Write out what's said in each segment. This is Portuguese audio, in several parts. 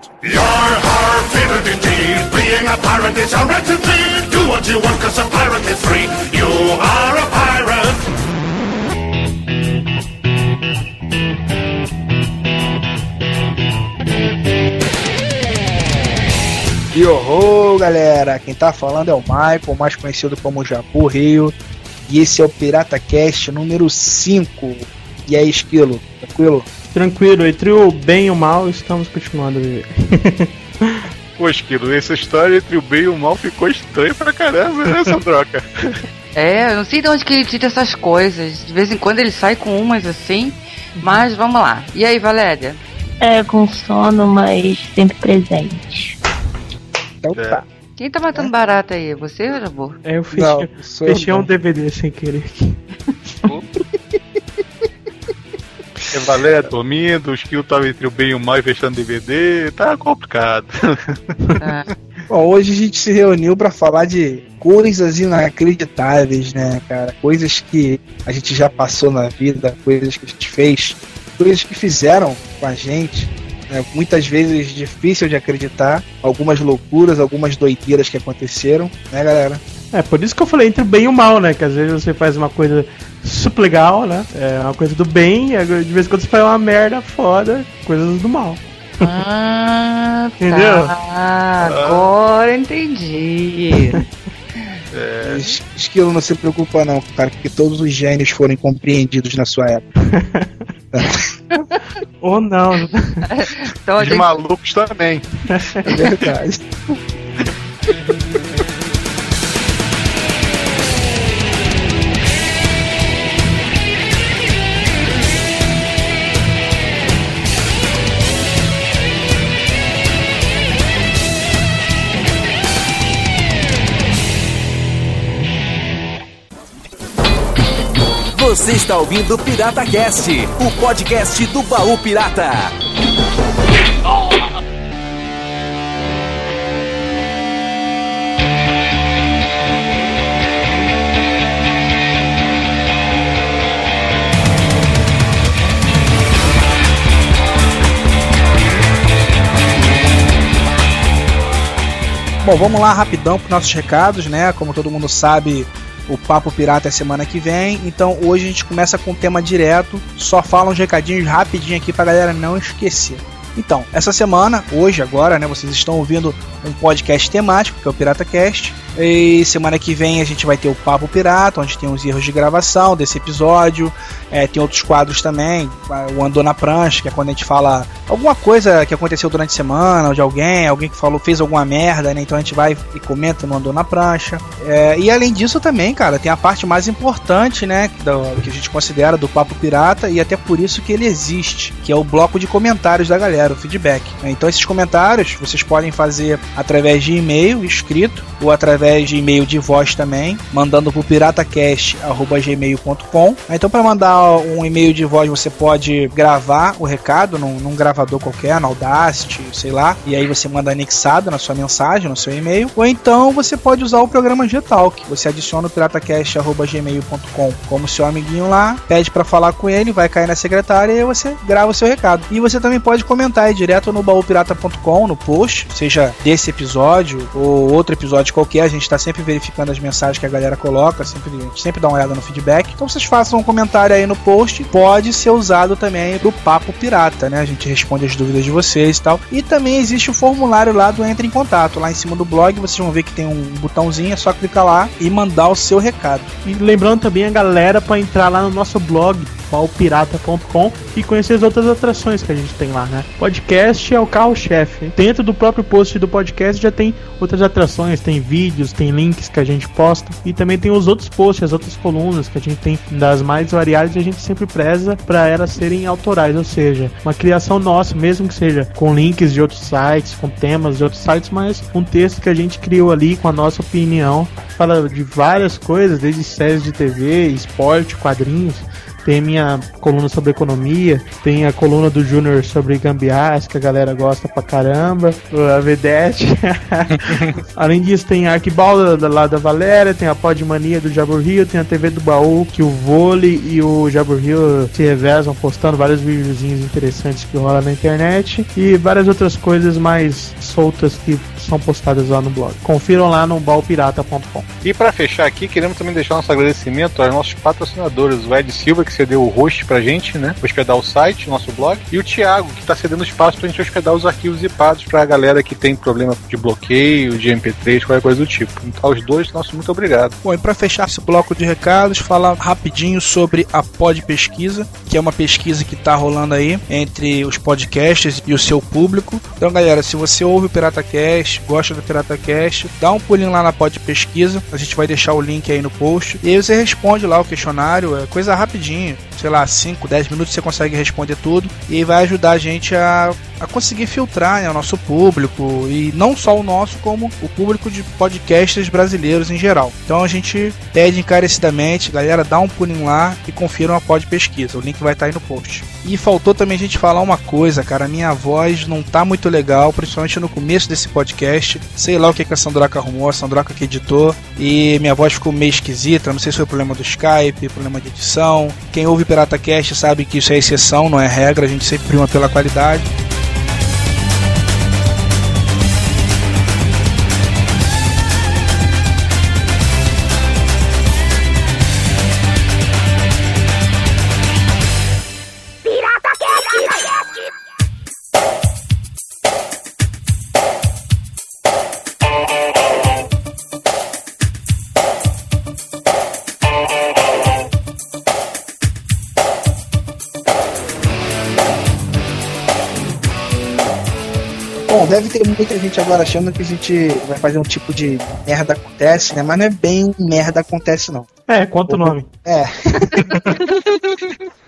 pirate. You're fitted indeed. Being a pirate is. Do what you want cause a pirate is free. You are a pirate. E galera! Quem tá falando é o Michael, mais conhecido como Jabu Rio. E esse é o Pirata Cast número 5. E aí, Esquilo, tranquilo? Tranquilo, entre o bem e o mal, estamos continuando a viver. Pô, Esquilo, essa história entre o bem e o mal ficou estranha pra caramba, né, essa troca? É, eu não sei de onde que ele tira essas coisas. De vez em quando ele sai com umas assim. Mas vamos lá. E aí, Valéria? É, com sono, mas sempre presente. Então É. tá. Quem tá matando barata aí? Você, Jabu? É, eu fechei, Não, fechei um. DVD sem querer aqui. É Valéria dormindo, o Esquilo tava entre o bem e o mal e fechando DVD, tá complicado. Ah, Bom, hoje a gente se reuniu pra falar de coisas inacreditáveis, né, cara? Coisas que a gente já passou na vida, coisas que a gente fez, coisas que fizeram com a gente. né? Muitas vezes difícil de acreditar, algumas loucuras, algumas doideiras que aconteceram, né, galera? É, por isso que eu falei entre o bem e o mal, né? Que às vezes você faz uma coisa super legal, né? É uma coisa do bem, e de vez em quando você faz uma merda foda, coisas do mal. Ah, tá. Entendeu? Agora entendi. Es- Esquilo, não se preocupa não, cara, que todos os gênios foram compreendidos na sua época. Ou não. Então De gente malucos também. É verdade. Você está ouvindo Pirata Cast, o podcast do baú pirata. Bom, vamos lá rapidão para nossos recados, né? Como todo mundo sabe, o Papo Pirata é semana que vem. Então hoje a gente começa com o tema direto. Só fala uns recadinhos rapidinho aqui pra galera não esquecer. Então, essa semana, hoje, agora, né? Vocês estão ouvindo um podcast temático, que é o Pirata Cast. E semana que vem a gente vai ter o Papo Pirata, onde tem os erros de gravação desse episódio. É, tem outros quadros também, o Andou na Prancha, que é quando a gente fala alguma coisa que aconteceu durante a semana, ou de alguém, alguém que falou, fez alguma merda, né? Então a gente vai e comenta no Andou na Prancha. É, e além disso também, cara, tem a parte mais importante, né? Do- que a gente considera do Papo Pirata, e até por isso que ele existe, que é o bloco de comentários da galera, o feedback. né? Então esses comentários vocês podem fazer através de e-mail escrito, ou através de e-mail de voz também, mandando pro piratacast.gmail.com. Então para mandar um e-mail de voz você pode gravar o recado num, num gravador qualquer, no Audacity, sei lá, e aí você manda anexado na sua mensagem, no seu e-mail, ou então você pode usar o programa Gtalk. Você adiciona o piratacast.gmail.com como seu amiguinho lá, pede para falar com ele, vai cair na secretária e você grava o seu recado. E você também pode comentar aí direto no baúpirata.com, no post, seja desse episódio ou outro episódio qualquer, gente está sempre verificando as mensagens que a galera coloca, sempre, a gente sempre dá uma olhada no feedback. Então vocês façam um comentário aí no post, pode ser usado também pro Papo Pirata, né? A gente responde as dúvidas de vocês e tal. E também existe o formulário lá do Entre em Contato. Lá em cima do blog vocês vão ver que tem um botãozinho, é só clicar lá e mandar o seu recado. E lembrando também a galera para entrar lá no nosso blog, paupirata.com e conhecer as outras atrações que a gente tem lá, né? Podcast é o carro-chefe. Dentro do próprio post do podcast já tem outras atrações, tem vídeos, tem links que a gente posta e também tem os outros posts, as outras colunas que a gente tem das mais variadas e a gente sempre preza para elas serem autorais, ou seja, uma criação nossa, mesmo que seja com links de outros sites, com temas de outros sites, mas um texto que a gente criou ali com a nossa opinião, fala de várias coisas, desde séries de TV, esporte, quadrinhos, tem minha coluna sobre economia, tem a coluna do Júnior sobre gambiarras, que a galera gosta pra caramba, a Vedete. Além disso, tem a Arquibalda da- lá da Valéria, tem a Podmania do Jabur Rio, tem a TV do Baú, que o Vôlei e o Jabur Rio se revezam postando vários videozinhos interessantes que rola na internet e várias outras coisas mais soltas que são postadas lá no blog. Confiram lá no balpirata.com. E pra fechar aqui, queremos também deixar nosso agradecimento aos nossos patrocinadores, o Ed Silva, que cedeu o host pra gente, né? Hospedar o site, nosso blog, e o Thiago, que tá cedendo espaço pra gente hospedar os arquivos zipados pra galera que tem problema de bloqueio, de MP3, qualquer coisa do tipo. Então, aos dois, nosso muito obrigado. Bom, e para fechar esse bloco de recados, falar rapidinho sobre a Pod Pesquisa, que é uma pesquisa que tá rolando aí entre os podcasts e o seu público. Então, galera, se você ouve o PirataCast, gosta do PirataCast, dá um pulinho lá na Pod Pesquisa, a gente vai deixar o link aí no post. E aí você responde lá o questionário, é coisa rapidinho, sei lá, 5, 10 minutos você consegue responder tudo e vai ajudar a gente a a conseguir filtrar né, o nosso público e não só o nosso, como o público de podcasts brasileiros em geral. Então a gente pede encarecidamente, galera, dá um pulinho lá e confiram a pod pesquisa. O link vai estar aí no post. E faltou também a gente falar uma coisa, cara. Minha voz não tá muito legal, principalmente no começo desse podcast. Sei lá o que, que a Sandraca arrumou, a Sandraca que editou. E minha voz ficou meio esquisita. Não sei se foi problema do Skype, problema de edição. Quem ouve PirataCast sabe que isso é exceção, não é regra. A gente sempre prima pela qualidade. Deve ter muita gente agora achando que a gente vai fazer um tipo de merda acontece, né? Mas não é bem um merda acontece, não. É, conta o nome. É.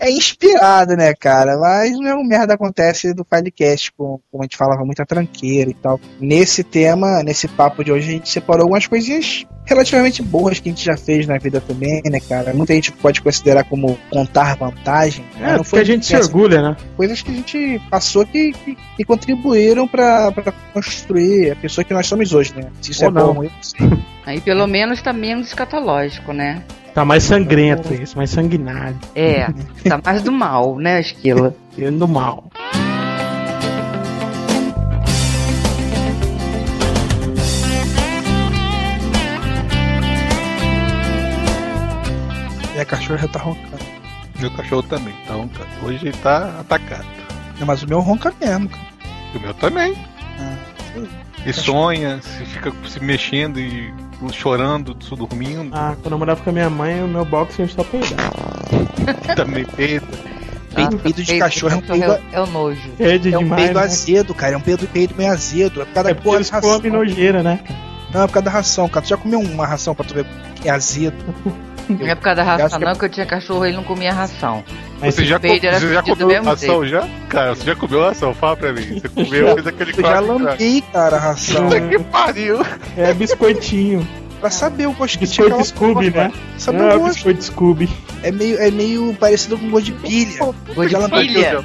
é inspirado, né, cara? Mas não é um merda acontece do Filecast, como, como a gente falava, muita tranqueira e tal. Nesse tema, nesse papo de hoje, a gente separou algumas coisinhas relativamente boas que a gente já fez na vida também, né, cara? Muita gente pode considerar como contar vantagem. né? É, porque a gente se orgulha, né? coisas que a gente passou que, que, que contribuíram pra pra construir a pessoa que nós somos hoje, né? Se isso Ou é não. bom eu não sei. Aí pelo menos tá menos escatológico, né? Tá mais sangrento isso, mais sanguinário. É, tá mais do mal, né, Esquila? Do mal. E a cachorra já tá roncando. Meu cachorro também tá roncando. Hoje ele tá atacado. Não, Mas o meu ronca mesmo, cara. O meu também. Ah, E sonha, se fica se mexendo e chorando, dormindo. Ah, quando eu morava com a minha mãe, o meu boxer só peidava. Também peida. Peido, Ah, peido de peido cachorro é um cachorro peido, é, é o nojo. Fede é um demais. peido né? azedo, cara. É um peido, peido meio azedo. É por causa É da porque porra da ração. nojeira, né? Não, é por causa da ração, cara. Tu já comeu uma ração pra tu ver que é azedo? Não é por causa da ração, que é- não, que eu tinha cachorro e ele não comia ração. Mas Você já, co- peido era você já comeu mesmo ração já? Cara, você já comeu ração? Fala pra mim. Você comeu, fez aquele Eu já lambei, cara, a ração. Puta que pariu! é biscoitinho. pra saber o gosto que Biscoito tinha Scooby, aquela né? Saber É, o gosto. biscoito Scooby. É meio, é meio parecido com gosto de pilha. Gosto de pilha.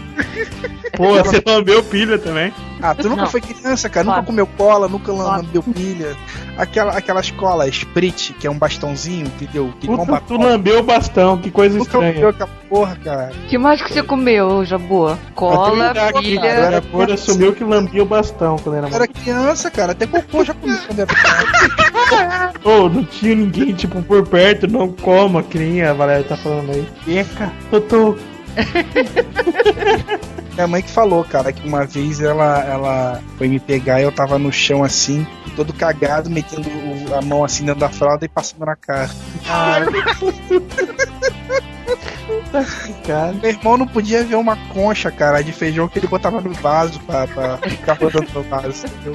Pô, você lambeu pilha também. Ah, tu nunca Não. foi criança, cara? Claro. Nunca comeu cola, nunca Claro. lambeu pilha. Aquela, aquelas colas Sprit, que é um bastãozinho, entendeu? Que não Puta, tu batom. lambeu o bastão, que coisa Nunca comeu estranha. aquela porra, cara. que mais que você comeu, Jabu? Cola, pilha. cara, era cor assumiu que lambia o bastão quando era Eu era criança, cara. Até cocô já comi quando era criança. Ô, não tinha ninguém, tipo, por perto, não coma, nem a Valéria tá falando aí. Eca, Totô. Minha mãe que falou, cara, que uma vez ela, ela foi me pegar e eu tava no chão assim, todo cagado, metendo a mão assim dentro da fralda e passando na cara. Cara, Meu irmão não podia ver uma concha, cara, de feijão que ele botava no vaso pra, pra ficar rodando no vaso, entendeu?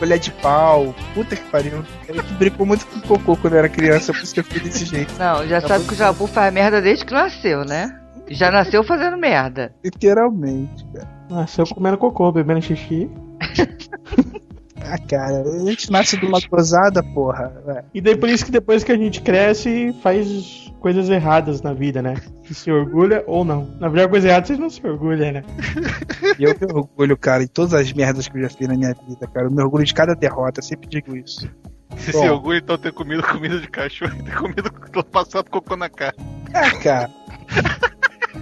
Colher de pau, puta que pariu. Ele que brincou muito com cocô quando eu era criança, por isso que eu fiquei desse jeito. Não, já sabe que o Jabu faz merda desde que nasceu, né? Já nasceu fazendo merda. Literalmente, cara. nasceu comendo cocô, bebendo xixi. Ah, cara, a gente nasce de uma gozada, porra. É. E daí por isso que depois que a gente cresce, faz coisas erradas na vida, né? Que se orgulha ou não. Na verdade, coisa errada vocês não se orgulham, né? E eu me orgulho, cara, em todas as merdas que eu já fiz na minha vida, cara. Eu me orgulho de cada derrota, eu sempre digo isso. Você Bom. se orgulha então ter comido comida de cachorro e ter comido passado cocô na cara. É, cara.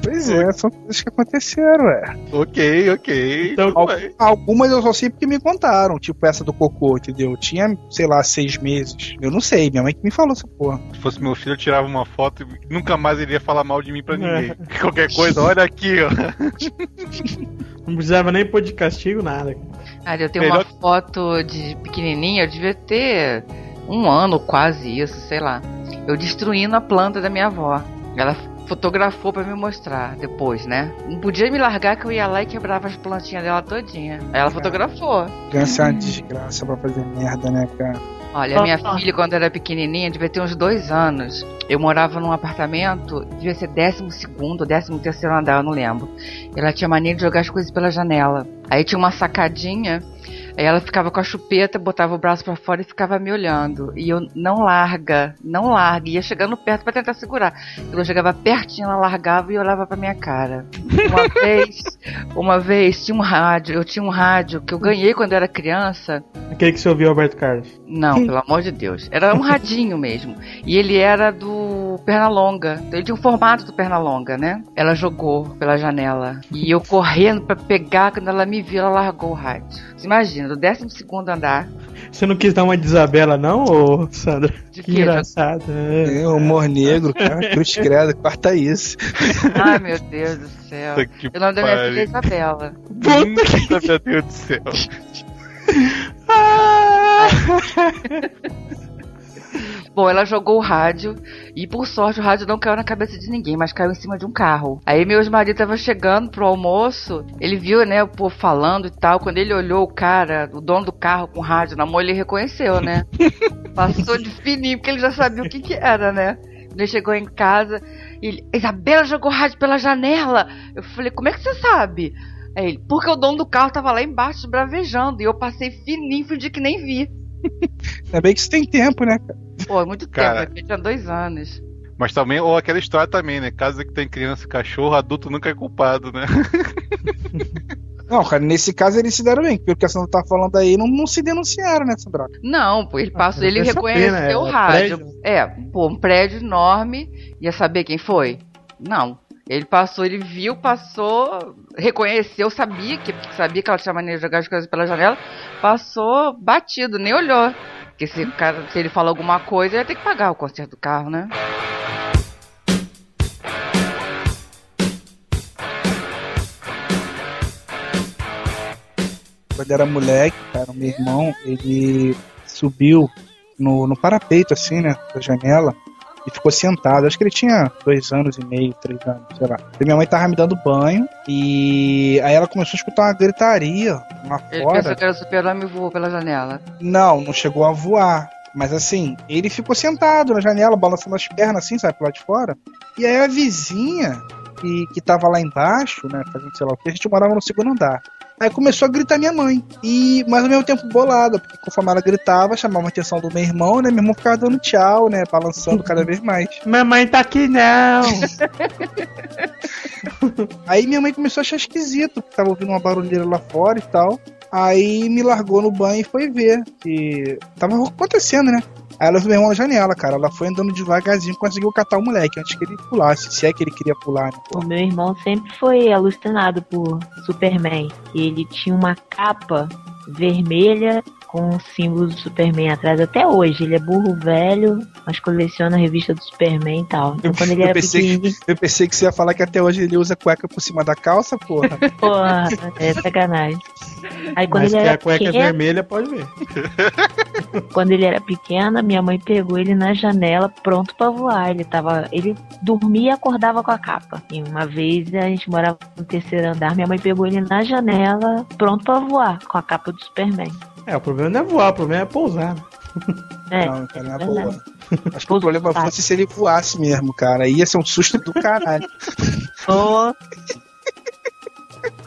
Pois é, são coisas que aconteceram, ué. Ok, ok. Então. Algumas eu só sei porque me contaram, tipo essa do cocô, entendeu? Eu tinha, sei lá, seis meses. Eu não sei, minha mãe que me falou essa porra. Se fosse meu filho, eu tirava uma foto e nunca mais ele ia falar mal de mim pra ninguém. É. Qualquer coisa, olha aqui, ó. Não precisava nem pôr de castigo, nada. Cara, eu tenho Melhor- uma foto de pequenininha, eu devia ter um ano, quase isso, sei lá. Eu destruindo a planta da minha avó. Ela fotografou pra me mostrar depois, né? Não podia me largar que eu ia lá e quebrava as plantinhas dela todinha. Aí ela fotografou. Criança é uma desgraça pra fazer merda, né, cara? Olha, minha filha, quando era pequenininha, devia ter uns dois anos. Eu morava num apartamento, devia ser décimo segundo, décimo terceiro andar, eu não lembro. Ela tinha mania de jogar as coisas pela janela. Aí tinha uma sacadinha, aí ela ficava com a chupeta, botava o braço pra fora e ficava me olhando. E eu, não larga, não larga. Ia chegando perto pra tentar segurar. Quando eu chegava pertinho, ela largava e olhava pra minha cara. Uma vez, uma vez, tinha um rádio, eu tinha um rádio que eu ganhei quando eu era criança. Aquele que você ouviu, Alberto Carlos. Não, pelo amor de Deus. Era um radinho mesmo. E ele era do Pernalonga. Então ele tinha o formato do Pernalonga, né? Ela jogou pela janela. E eu correndo pra pegar, quando ela me viu, ela largou o rádio. Você imagina, do 12 segundo andar. Você não quis dar uma de Isabela, não, ô Sandra? De Que quê? engraçado. É. É, humor negro, cara. Cruz credo, corta isso. Ai, meu Deus do céu. Que O nome da minha filha é. Isabela. Puta, meu Deus do céu. Bom, ela jogou o rádio e por sorte o rádio não caiu na cabeça de ninguém, mas caiu em cima de um carro. Aí meu ex-marido tava chegando pro almoço, ele viu, né, o povo falando e tal. Quando ele olhou o cara, o dono do carro com o rádio na mão, ele reconheceu, né? Passou de fininho, porque ele já sabia o que que era, né? Ele chegou em casa, ele, Isabela jogou rádio pela janela. Eu falei, como é que você sabe? Aí ele, porque o dono do carro tava lá embaixo bravejando e eu passei fininho, fingi que nem vi. Ainda bem que isso tem tempo, né, cara? Pô, é muito Cara. tempo, eu tinha dois anos. Mas também, ou aquela história também, né? Casa que tem criança e cachorro, adulto nunca é culpado, né? Não, cara, nesse caso eles se deram bem, porque o que a Sandra tá falando aí não, não se denunciaram, né, Sandra? Não, pô, ele passou, não ele reconheceu pena, é o rádio. prédio. É, pô, um prédio enorme, ia saber quem foi? Não. Ele passou, ele viu, passou, reconheceu, sabia que sabia que ela tinha maneira de jogar as coisas pela janela, passou batido, nem olhou. Porque se, cara, se ele falar alguma coisa, ele ia ter que pagar o conserto do carro, né? Quando era moleque, cara, meu irmão, ele subiu no, no parapeito, assim, né, da janela, e ficou sentado. Acho que ele tinha dois anos e meio, três anos, sei lá. E minha mãe tava me dando banho, e aí ela começou a escutar uma gritaria lá Ele fora. pensou que era super-homem e voou pela janela. Não, não chegou a voar. Mas assim, ele ficou sentado na janela, balançando as pernas assim, sabe, pro lado de fora. E aí a vizinha, que, que tava lá embaixo, né, fazendo sei lá o que, a gente morava no segundo andar. Aí começou a gritar minha mãe. E, mas ao mesmo tempo bolada, porque conforme ela gritava, chamava a atenção do meu irmão, né? Meu irmão ficava dando tchau, né? Balançando cada vez mais. Mamãe tá aqui não! Aí minha mãe começou a achar esquisito, porque tava ouvindo uma barulheira lá fora e tal. Aí me largou no banho e foi ver que tava acontecendo, né? Aí ela meu irmão na janela, cara. Ela foi andando devagarzinho, conseguiu catar o moleque antes que ele pulasse, se é que ele queria pular, né? O meu irmão sempre foi alucinado por Superman. Ele tinha uma capa vermelha com o símbolo do Superman atrás até hoje. Ele é burro velho, mas coleciona a revista do Superman e tal. Então quando ele Eu era pensei que- Eu pensei que você ia falar que até hoje ele usa cueca por cima da calça, porra. porra, é sacanagem. Aí quando Mas ele que era a cueca é pequeno, vermelha, pode ver. quando ele era pequeno, minha mãe pegou ele na janela pronto pra voar. Ele tava, ele dormia e acordava com a capa. E uma vez a gente morava no terceiro andar, minha mãe pegou ele na janela pronto pra voar com a capa do Superman. É, o problema não é voar, o problema é pousar. né? É, Não, cara, na verdade. boa. Acho que o problema fosse se ele voasse mesmo, cara. Ia ser um susto do caralho. Ô,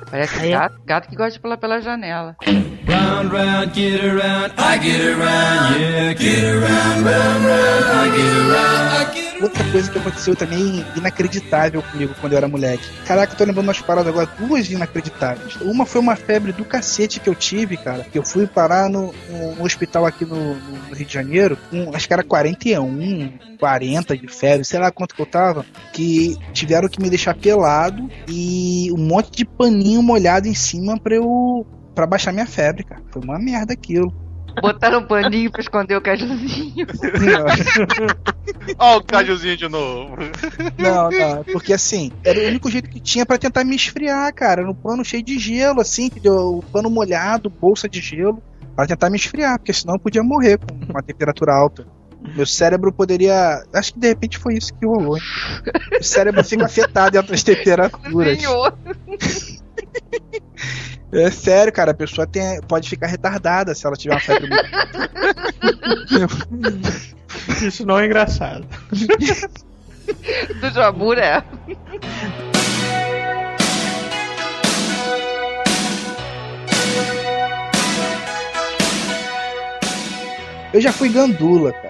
Parece Aí- gato, gato que gosta de pular pela janela. Round, round, get around, I get around, yeah, get around, round, round, I get around, I get Outra coisa que aconteceu também inacreditável comigo quando eu era moleque. Caraca, eu tô lembrando umas paradas agora, duas inacreditáveis. Uma foi uma febre do cacete que eu tive, cara. Que eu fui parar no, no- no hospital aqui no, no Rio de Janeiro, com, acho que era 41, 40 de febre, sei lá quanto que eu tava. Que tiveram que me deixar pelado e um monte de paninho molhado em cima pra eu. pra baixar minha febre, cara. Foi uma merda aquilo. Botaram um paninho pra esconder o cajuzinho. Ó, o cajuzinho de novo. Não, não, porque assim, era o único jeito que tinha pra tentar me esfriar, cara. No pano cheio de gelo, assim, entendeu? O pano molhado, bolsa de gelo, pra tentar me esfriar, porque senão eu podia morrer com uma temperatura alta. Meu cérebro poderia. Acho que de repente foi isso que rolou. hein? O cérebro fica afetado em outras temperaturas. Senhor. É sério, cara, a pessoa tem, pode ficar retardada se ela tiver uma febre muito. Isso não é engraçado. Do Jabur é. Eu já fui gandula, cara.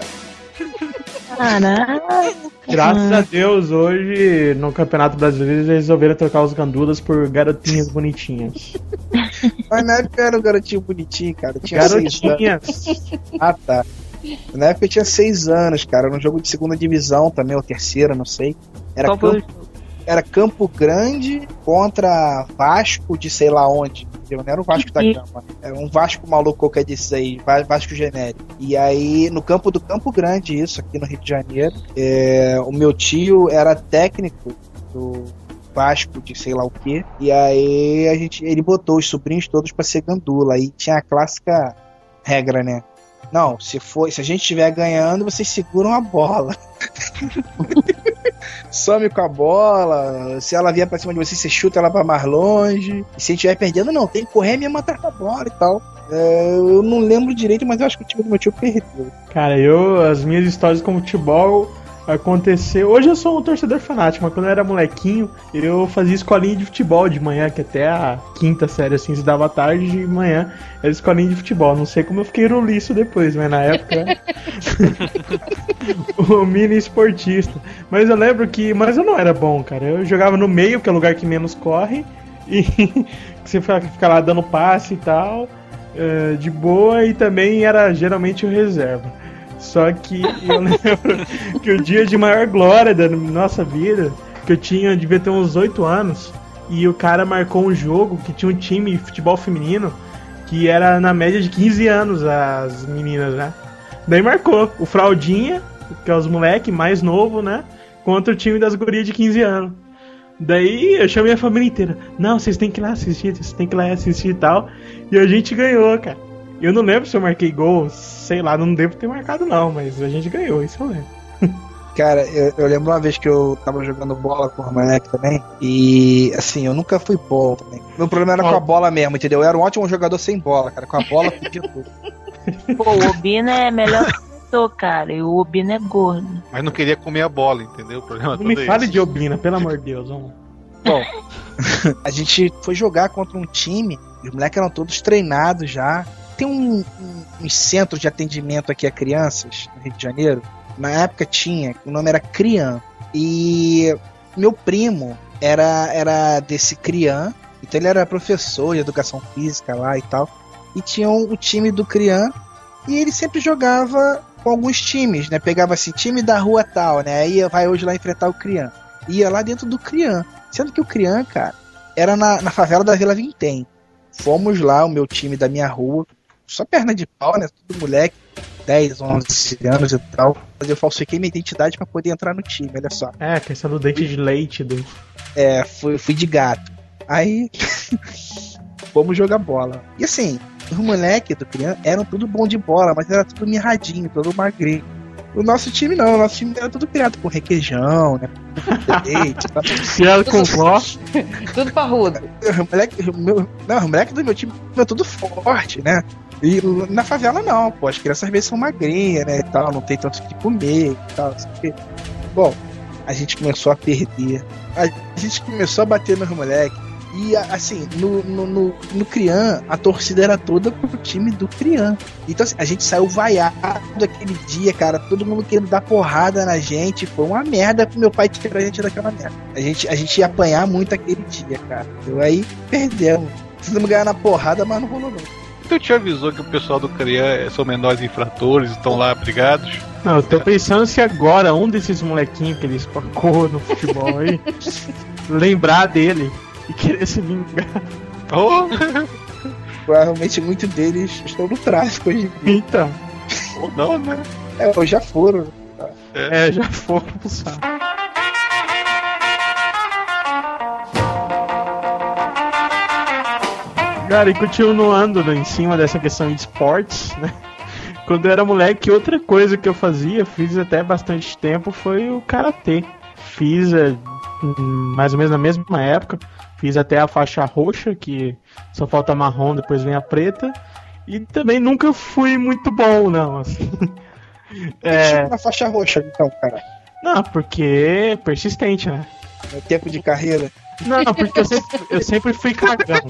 Caraca. Graças a Deus, hoje no Campeonato Brasileiro eles resolveram trocar os gandulas por garotinhas bonitinhas. Mas na época era um garotinho bonitinho, cara. Eu tinha seis anos. Garotinhas! Ah, tá. Na época eu tinha seis anos, cara. Num jogo de segunda divisão também, ou terceira, não sei. Era, Campo, era Campo Grande contra Vasco de sei lá onde. Não era o Vasco da Que- Gama. Era um Vasco maluco qualquer desses aí, Va- Vasco genérico. E aí, no campo do Campo Grande, isso, aqui no Rio de Janeiro, é, o meu tio era técnico do Vasco de sei lá o que. E aí a gente, ele botou os sobrinhos todos pra ser gandula. Aí tinha a clássica regra, né? Não, se for, se a gente estiver ganhando, vocês seguram a bola. Some com a bola. Se ela vier pra cima de você, você chuta ela pra mais longe. E se a gente estiver perdendo, não, tem que correr mesmo atrás da bola e tal. É, eu não lembro direito, mas eu acho que o time do meu tio perdeu. Cara, eu, as minhas histórias com futebol aconteceu. Hoje eu sou um torcedor fanático, mas quando eu era molequinho, eu fazia escolinha de futebol de manhã, que até a quinta série assim se dava tarde de manhã era escolinha de futebol. Não sei como eu fiquei roliço depois, mas na época. o mini esportista. Mas eu lembro que. Mas eu não era bom, cara. Eu jogava no meio, que é o lugar que menos corre, e você fica lá dando passe e tal. eh, de boa e também era geralmente o reserva. Só que eu lembro que o dia de maior glória da nossa vida, que eu tinha, devia ter uns 8 anos, e o cara marcou um jogo que tinha um time de futebol feminino que era na média de 15 anos as meninas, né? Daí marcou o Fraldinha, que é os moleque mais novo, né? Contra o time das gurias de 15 anos. Daí eu chamei a família inteira. Não, vocês têm que ir lá assistir, vocês têm que ir lá assistir e tal. E a gente ganhou, cara. Eu não lembro se eu marquei gol, sei lá, não devo ter marcado não, mas a gente ganhou, isso eu lembro. Cara, eu, eu lembro uma vez que eu tava jogando bola com o moleque também. E assim, eu nunca fui bom também. Meu problema era com a bola mesmo, entendeu? Eu era um ótimo jogador sem bola, cara. Com a bola podia tudo. Pô, o Obina é melhor que cara. E o Obina é gordo. Mas não queria comer a bola, entendeu? O problema Não todo me é fale esse. de Obina, pelo amor de Deus, vamos. Bom, a gente foi jogar contra um time, e os moleques eram todos treinados já. Tem um, um, um centro de atendimento aqui a crianças no Rio de Janeiro. Na época tinha, o nome era Crian. E meu primo era, era desse Crian, então ele era professor de educação física lá e tal. E tinha o, o time do Crian, e ele sempre jogava com alguns times, né? Pegava assim, time da rua tal, né? Aí vai hoje lá enfrentar o Crian. Ia lá dentro do Crian. Sendo que o Crian, cara, era na, na favela da Vila Vintém. Fomos lá, o meu time da minha rua, só perna de pau, né? Tudo moleque, 10, 11 anos e tal. Mas eu falsifiquei minha identidade pra poder entrar no time, olha só. É, questão do dente de leite do. É, fui, fui de gato. Aí, fomos jogar bola. E assim, os moleques do Crian eram tudo bom de bola, mas era tudo mirradinho, todo magrinho. O nosso time não, o nosso time era tudo criado com requeijão, né? Com leite? Criado com vó. Tudo parrudo. O moleque, o meu, não, os moleques do meu time é tudo forte, né? E na favela não, pô, as crianças às vezes são magrinhas, né, e tal, não tem tanto que comer e tal, assim. Bom, a gente começou a perder. A gente começou a bater nos moleques. E assim, no, no, no, no Crian, a torcida era toda pro time do Crian. Então assim, a gente saiu vaiado aquele dia, cara. Todo mundo querendo dar porrada na gente. Foi uma merda pro meu pai tirar a gente daquela merda. A gente, a gente ia apanhar muito aquele dia, cara. Eu aí perdemos. Precisamos ganhar na porrada, mas não rolou não. Então te avisou que o pessoal do CRIA são menores infratores e estão lá brigados. Não, eu tô pensando se agora um desses molequinhos que ele espancou no futebol aí lembrar dele e querer se vingar. Oh, Provavelmente muitos deles estão no tráfico hoje. Então, ou não, né? É, ou já foram. é, já foram pro Cara, e continuando né, em cima dessa questão de esportes, né? Quando eu era moleque, outra coisa que eu fazia, fiz até bastante tempo, foi o karatê. Fiz é, hum, mais ou menos na mesma época, fiz até a faixa roxa, que só falta marrom, depois vem a preta. E também nunca fui muito bom, não. Assim. É, na faixa roxa, então, cara. não, porque é persistente, né? No tempo de carreira. Não, porque eu sempre, eu sempre fui cagão.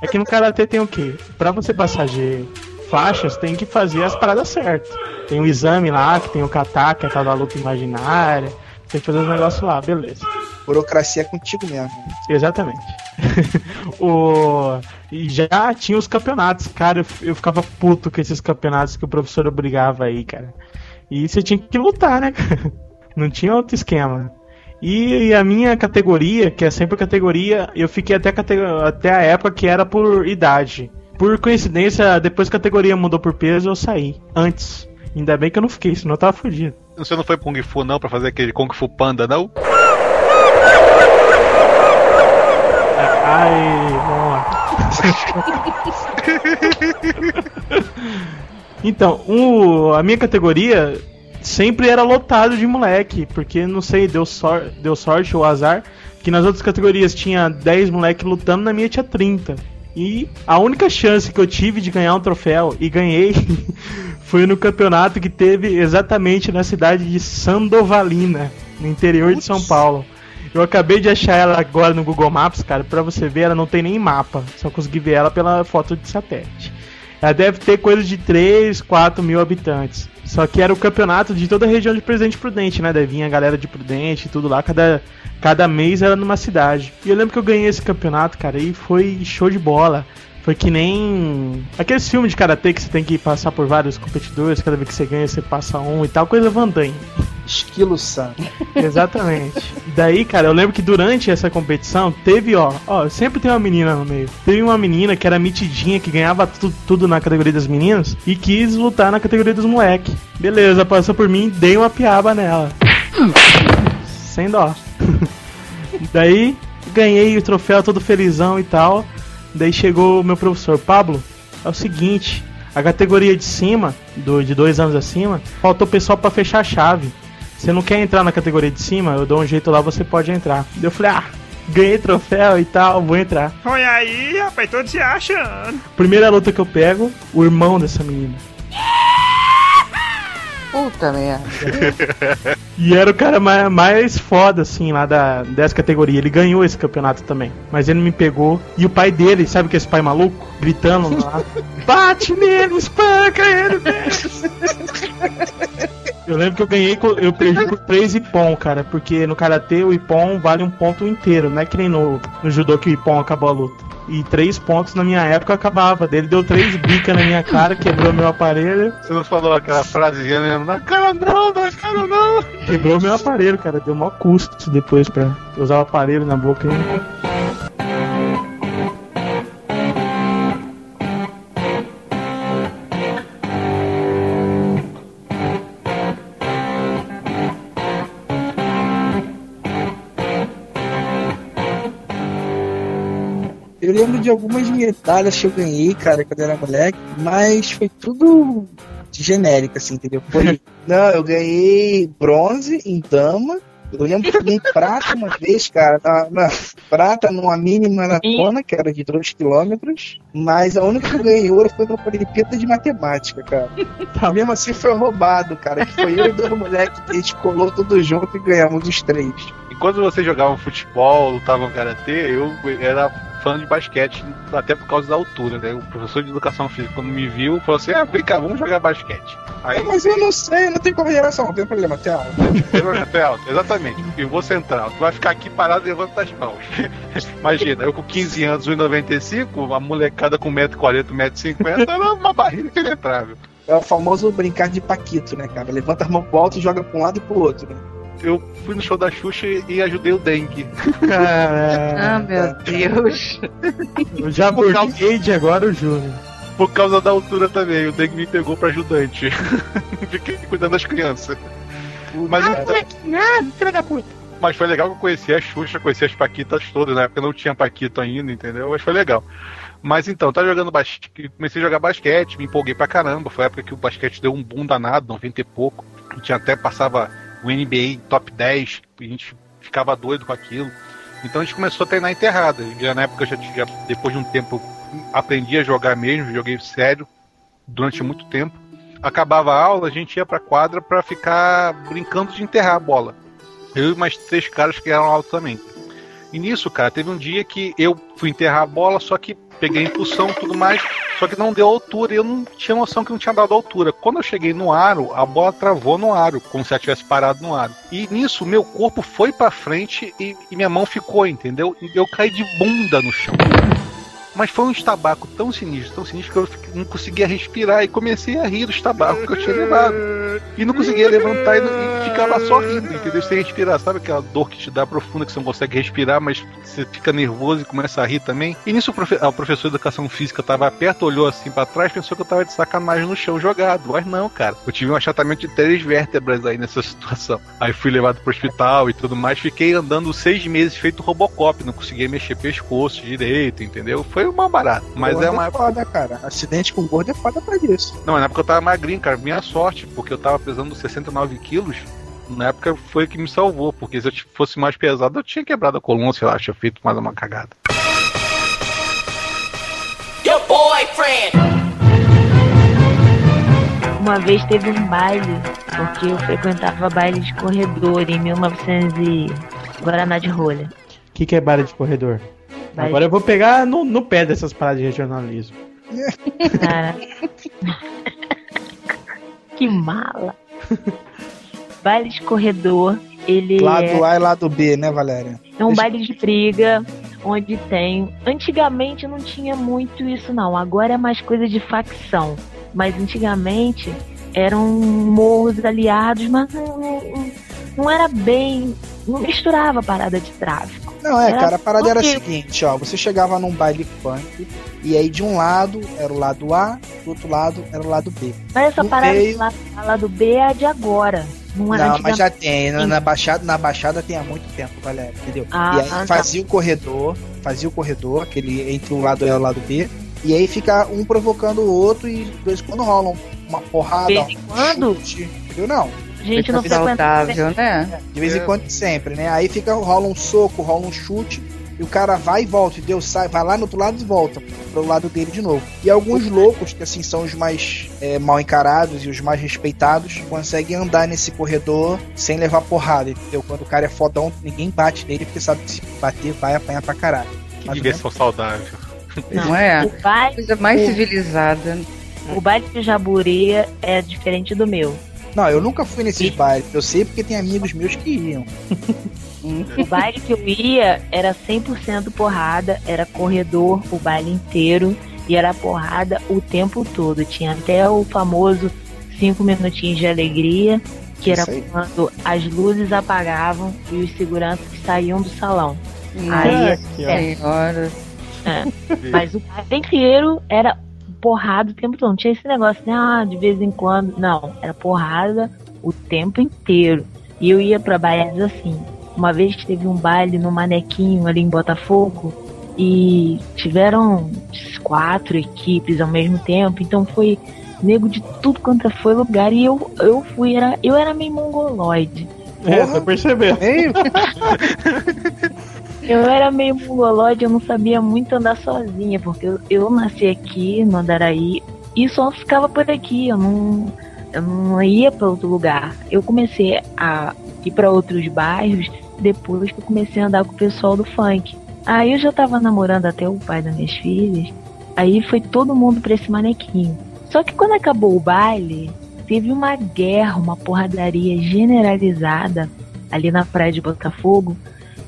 É que no karatê tem o quê? Pra você passar de faixas, tem que fazer as paradas certas. Tem o exame lá, que tem o kata, que é a tal da luta imaginária. Tem que fazer os negócios lá, beleza. Burocracia é contigo mesmo. Exatamente. o... E já tinha os campeonatos, cara. Eu, eu ficava puto com esses campeonatos que o professor obrigava aí, cara. E você tinha que lutar, né, cara? Não tinha outro esquema. E, e a minha categoria, que é sempre categoria, eu fiquei até, a até a época que era por idade. Por coincidência, depois que a categoria mudou por peso, eu saí. Antes. Ainda bem que eu não fiquei, senão eu tava fudido. Você não foi Kung Fu não pra fazer aquele Kung Fu Panda, não? Ai, vamos lá. então, o- a minha categoria sempre era lotado de moleque, porque não sei, deu, sor, deu sorte ou azar, que nas outras categorias tinha 10 moleque lutando, na minha tinha 30. E a única chance que eu tive de ganhar um troféu, e ganhei, foi no campeonato que teve exatamente na cidade de Sandovalina, no interior de São Paulo. Eu acabei de achar ela agora no Google Maps, cara, pra você ver, ela não tem nem mapa. Só consegui ver ela pela foto de satélite. Ela deve ter coisa de 3, 4 mil habitantes. Só que era o campeonato de toda a região de Presidente Prudente, né? Daí vinha a galera de Prudente e tudo lá, cada, cada mês era numa cidade. E eu lembro que eu ganhei esse campeonato, cara, e foi show de bola. Foi que nem aqueles filmes de karatê que você tem que passar por vários competidores, cada vez que você ganha você passa um e tal, coisa Van Damme. Esquilo San. Exatamente. Daí, cara, eu lembro que durante essa competição teve, ó, ó, sempre tem uma menina no meio. Teve uma menina que era mitidinha, que ganhava tu- tudo na categoria das meninas e quis lutar na categoria dos moleque. Beleza, passou por mim, dei uma piaba nela. Sem dó. Daí, ganhei o troféu todo felizão e tal. Daí chegou o meu professor, Pablo, é o seguinte, a categoria de cima, do, de dois anos acima, faltou pessoal pra fechar a chave. Você não quer entrar na categoria de cima? Eu dou um jeito lá, você pode entrar. Daí Eu falei, ah, ganhei troféu e tal, vou entrar. Olha aí, rapaz, todo se achando. Primeira luta que eu pego, o irmão dessa menina. Puta merda. E era o cara mais, mais foda, assim, lá da, dessa categoria. Ele ganhou esse campeonato também. Mas ele me pegou. E o pai dele, sabe que é esse pai maluco? Gritando lá. Bate nele, espanca ele. Eu lembro que eu ganhei, eu perdi por 3 ipom, cara. Porque no karatê o ipom vale um ponto inteiro. Não é que nem no, no judô que o ipom acabou a luta. E 3 pontos na minha época acabava. Ele deu 3 bicas na minha cara, quebrou meu aparelho. Você não falou aquela frasezinha mesmo? Na cara não, na cara não! Quebrou meu aparelho, cara. Deu maior custo depois pra usar o aparelho na boca aí. Lembro de algumas medalhas que eu ganhei, cara, quando eu era moleque, mas foi tudo genérico, assim, entendeu? Foi, não, eu ganhei bronze em dama. Eu lembro que eu ganhei prata uma vez, cara, na, na- prata numa mini maratona, que era de 2 quilômetros, mas a única que eu ganhei ouro foi numa Olimpíada de Matemática, cara. Tá. Mesmo assim foi roubado, cara, que foi eu e dois moleques que a gente colou tudo junto e ganhamos os três. Enquanto vocês jogavam futebol, lutavam karatê, eu era fã de basquete, até por causa da altura, né? O professor de educação física, quando me viu, falou assim: ah, vem cá, vamos jogar basquete. Aí, Mas eu não sei, não tem coordenação, não tem problema, tchau. Pé alto, exatamente. E vou central. Tu vai ficar aqui parado e levanta as mãos. Imagina, eu com 15 anos, 1,95, a molecada com 1,40m, 1,50m, era uma barreira impenetrável. É o famoso brincar de Paquito, né, cara? Levanta a mão pro alto e joga pra um lado e pro outro. Né? Eu fui no show da Xuxa e ajudei o Dengue. Ah, meu Deus. Eu já Por causa- burguei de agora o Júnior. Por causa da altura também, o Dengue me pegou pra ajudante. Fiquei cuidando das crianças. Mas, então- Nada, filha da puta. mas foi legal que eu conheci a Xuxa, conheci as Paquitas todas, na época não tinha Paquito ainda, entendeu? Mas foi legal. Mas então, tá jogando basquete, comecei a jogar basquete, me empolguei pra caramba. Foi a época que o basquete deu um boom danado, 90 e pouco. A gente até passava o NBA top 10, a gente ficava doido com aquilo. Então a gente começou a treinar enterrada. Já na época, já, já depois de um tempo, aprendi a jogar mesmo, joguei sério durante muito tempo. Acabava a aula, a gente ia pra quadra pra ficar brincando de enterrar a bola. Eu e mais três caras que eram altos também. E nisso, cara, teve um dia que eu fui enterrar a bola, só que peguei a impulsão tudo mais, só que não deu altura e eu não tinha noção que não tinha dado altura. Quando eu cheguei no aro, a bola travou no aro, como se ela tivesse parado no aro. E nisso, meu corpo foi pra frente e, e minha mão ficou, entendeu? E eu caí de bunda no chão. Mas foi um estabaco tão sinistro, tão sinistro que eu não conseguia respirar e comecei a rir do estabaco que eu tinha levado. E não conseguia levantar e, e ficava só rindo, entendeu? Sem respirar. Sabe aquela dor que te dá profunda, que você não consegue respirar, mas você fica nervoso e começa a rir também? E nisso o, profe- ah, o professor de educação física tava perto, olhou assim pra trás, pensou que eu tava de sacanagem no chão jogado. Mas não, cara. Eu tive um achatamento de três vértebras aí nessa situação. Aí fui levado pro hospital e tudo mais. Fiquei andando seis meses feito Robocop, não conseguia mexer pescoço direito, entendeu? Foi uma barata. Mas Gordo é uma foda, cara. Acidente com gordo é foda pra isso. não, na época eu tava magrinho, cara. Minha sorte, porque eu tava pesando 69 quilos. Na época foi o que me salvou, porque se eu fosse mais pesado, eu tinha quebrado a coluna, sei lá, tinha feito mais uma cagada. Your boyfriend. Uma vez teve um baile, porque eu frequentava baile de corredor em 1900 e Guaraná de rolha. O que, que é baile de corredor? Baile- Agora eu vou pegar no, no pé dessas paradas de regionalismo. Cara. que mala. baile de corredor, ele Lado é, A e lado B, né, Valéria? é um Deixa- baile de briga onde tem. Antigamente não tinha muito isso, não. Agora é mais coisa de facção. Mas antigamente eram morros aliados, mas não, era bem. Não misturava a parada de tráfico. Não, é, Era cara, a parada era a seguinte, ó. Você chegava num baile funk, e aí de um lado era o lado A, do outro lado era o lado B. Mas essa No parada meio- do B é a de agora. Não, era Não, antigamente. mas já tem. Na, na Baixada, na Baixada tem há muito tempo, Valéria, entendeu? Ah, e aí tá. fazia o corredor, fazia o corredor, aquele entre um lado A e o lado B, e aí fica um provocando o outro e em quando rolam uma porrada, um quando? chute, entendeu? Não. Gente, não saudável, né? De vez em quando sempre, né? Aí fica, rola um soco, rola um chute, e o cara vai e volta, entendeu? Sai, vai lá no outro lado e volta pro lado dele de novo. E alguns loucos, que assim são os mais é, mal encarados e os mais respeitados, conseguem andar nesse corredor sem levar porrada, entendeu? Quando o cara é fodão, ninguém bate nele, porque sabe que se bater vai apanhar pra caralho. Que Mas diversão saudável. Não é? O baile, Coisa mais O- civilizada. o baile de Jaburi é diferente do meu. Não, eu nunca fui nesses bailes. Eu sei porque tem amigos meus que iam. O baile que eu ia era 100% porrada, era corredor o baile inteiro e era porrada o tempo todo. Tinha até o famoso cinco minutinhos de alegria, que era aí. quando as luzes apagavam e os seguranças saíam do salão. Aí, Nossa Aqui, ó. é. senhora. Mas o baile inteiro era porrada o tempo todo. Não tinha esse negócio, né? Ah, de vez em quando. Não, era porrada o tempo inteiro. E eu ia pra bailes assim. Uma vez teve um baile no Manequinho ali em Botafogo e tiveram quatro equipes ao mesmo tempo. Então foi nego de tudo quanto foi lugar. E eu, eu fui, era, eu era meio mongoloide. É, tô percebendo. Meio? Eu era meio mongolóide, eu não sabia muito andar sozinha, porque eu, eu nasci aqui no Andaraí e só ficava por aqui, eu não, eu não ia para outro lugar. Eu comecei a ir para outros bairros depois que eu comecei a andar com o pessoal do funk. Aí eu já tava namorando até o pai das minhas filhas. Aí foi todo mundo pra esse manequim. Só que quando acabou o baile, teve uma guerra, uma porradaria generalizada ali na praia de Botafogo.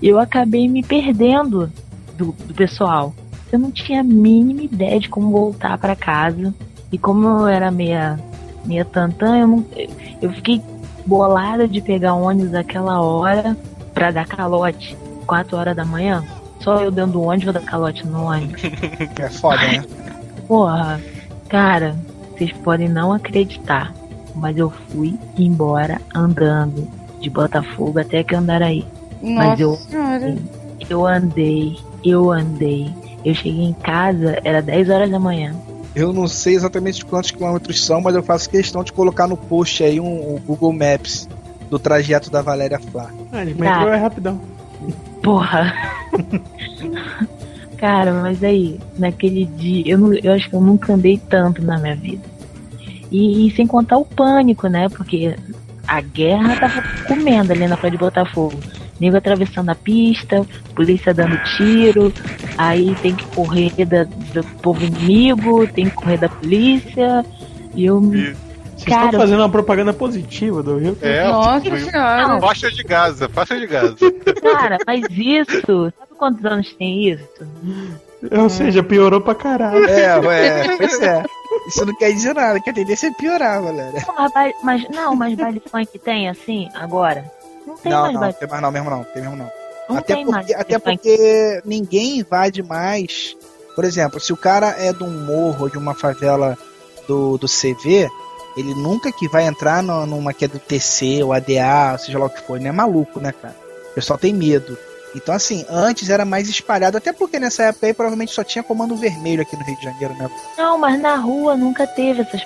Eu acabei me perdendo do, do pessoal. Eu não tinha a mínima ideia de como voltar pra casa. E como eu era meia, meia tantã, eu, não, eu fiquei bolada de pegar ônibus aquela hora pra dar calote. 4 horas da manhã. Só eu dentro do ônibus vou dar calote no ônibus. É foda, né? Porra, cara, vocês podem não acreditar, mas eu fui embora andando de Botafogo até que Andaraí. Nossa Mas eu- senhora. Eu andei, eu andei. Eu cheguei em casa, era 10 horas da manhã. Eu não sei exatamente quantos quilômetros são, mas eu faço questão de colocar no post aí um, um Google Maps do trajeto da Valéria Flá. Ah, de Tá. é rapidão. Porra! Cara, mas aí, naquele dia, eu, não- eu acho que eu nunca andei tanto na minha vida. E, e sem contar o pânico, né? Porque a guerra tava comendo ali na praia de Botafogo. Nego atravessando a pista, polícia dando tiro, aí tem que correr da- do povo inimigo, tem que correr da polícia. E eu. Vocês Cara, estão fazendo uma propaganda positiva do Rio. É, Nossa foi- senhora. Faixa de Gaza, faixa de Gaza. cara, mas isso. Sabe quantos anos tem isso? Ou seja, piorou pra caralho. É, ué, pois é. Isso não quer dizer nada, que a tendência é piorar, Valéria. Não, mas, mas não, mas baile funk tem assim agora? Não tem Não, mais não, tem mais não, mesmo não, tem mesmo não. Não até tem mais porque, até porque ninguém invade mais. Por exemplo, se o cara é de um morro ou de uma favela do, do CV, ele nunca que vai entrar no- numa que é do TC ou ADA, ou seja lá o que for, ele não é maluco, né, cara? O pessoal tem medo. Então, assim, antes era mais espalhado, até porque nessa época aí provavelmente só tinha comando vermelho aqui no Rio de Janeiro, né? Não, mas na rua nunca teve essas.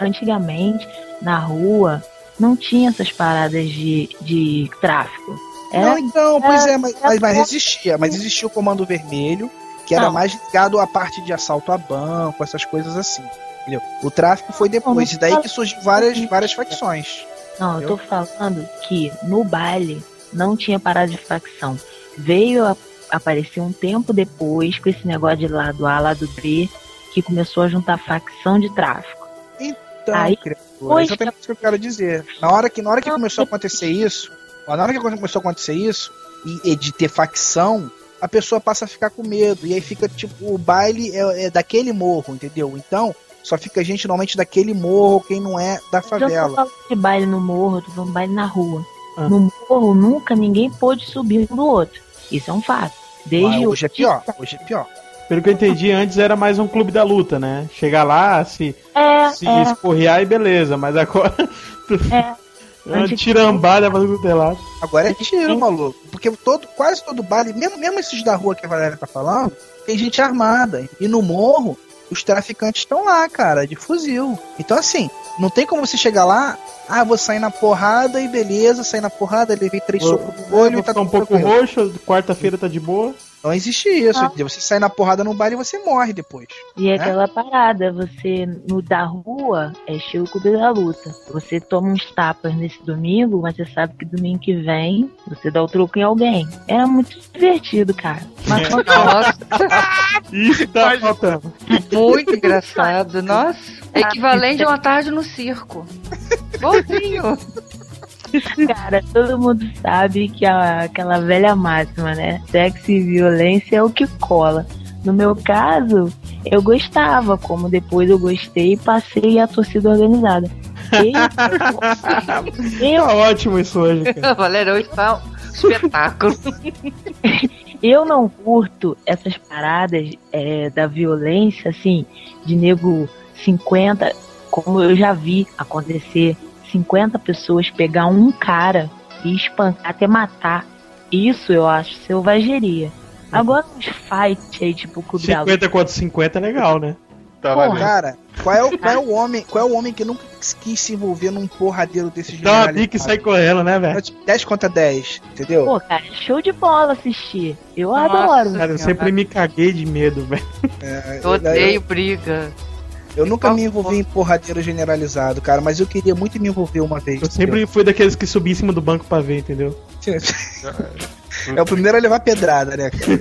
Antigamente, na rua, não tinha essas paradas de, de tráfico. Era Não, então, pois é, mas, mas, mas existia, mas existia o comando vermelho, que era Não. mais ligado à parte de assalto a banco, essas coisas assim. Entendeu? O tráfico foi depois, Não, e daí que surgiu várias, várias facções. Não, eu tô falando que no baile não tinha parada de facção. Veio a aparecer um tempo depois com esse negócio de lado A, lado B, que começou a juntar facção de tráfico. Então, Aí, criatura, é depois exatamente isso que eu quero dizer. Na hora que, na hora que Não, começou a acontecer isso, na hora que começou a acontecer isso, e, e de ter facção, a pessoa passa a ficar com medo. E aí fica, tipo, o baile é, é daquele morro, entendeu? Então, só fica gente normalmente daquele morro, quem não é da Eu não tô favela. falando de baile no morro, eu tô falando baile na rua. Ah. No morro nunca ninguém pôde subir um do outro. Isso é um fato. Desde Mas o- hoje é pior, hoje é pior. Pelo que eu entendi, antes era mais um clube da luta, né? Chegar lá, se, É, se é, esporrear e beleza, mas agora. é. É uma tirambada pra tudo é lado. Agora é tiro, maluco. Porque todo, quase todo baile, mesmo, mesmo esses da rua que a Valéria tá falando, tem gente armada. E no morro, os traficantes estão lá, cara, de fuzil. Então, assim, não tem como você chegar lá, ah, vou sair na porrada e beleza, sair na porrada, levei três socos no olho e tá um tudo pouco tranquilo. roxo, quarta-feira tá de boa. Não existe isso. Entendeu? Você sai na porrada no baile e você morre depois. E é aquela parada, você no da rua é estilo clube da luta. Você toma uns tapas nesse domingo, mas você sabe que domingo que vem você dá o troco em alguém. Era muito divertido, cara. Mas Nossa, Isso tá faltando. muito engraçado. Nossa, é equivalente a uma tarde no circo. Igualzinho. Cara, todo mundo sabe que a- aquela velha máxima, né? Sexo e violência é o que cola. No meu caso, eu gostava, como depois eu gostei e passei a torcida organizada. Eu, eu, Tá ótimo isso hoje, cara. Valéria, hoje tá um espetáculo. eu não curto essas paradas é, da violência, assim, de nego 50, como eu já vi acontecer, 50 pessoas pegar um cara e espancar até matar. Isso eu acho selvageria. Agora uns fight aí, tipo, Clube da Luta. 50 contra 50 é legal, né? Tá Porra. Cara, qual é, o, qual é o homem, qual é o homem que nunca quis se envolver num porradeiro desse Dá uma bica e sai correndo, né, velho? 10 contra 10, entendeu? Pô, cara, show de bola assistir. Eu Nossa. adoro. Cara, eu sempre me caguei de medo, velho. É, Eu odeio briga. Eu nunca me envolvi em porradeiro generalizado, cara, mas eu queria muito me envolver uma vez. Eu sempre fui daqueles que subi em cima do banco pra ver, entendeu? entendeu? É o primeiro a levar pedrada, né, cara?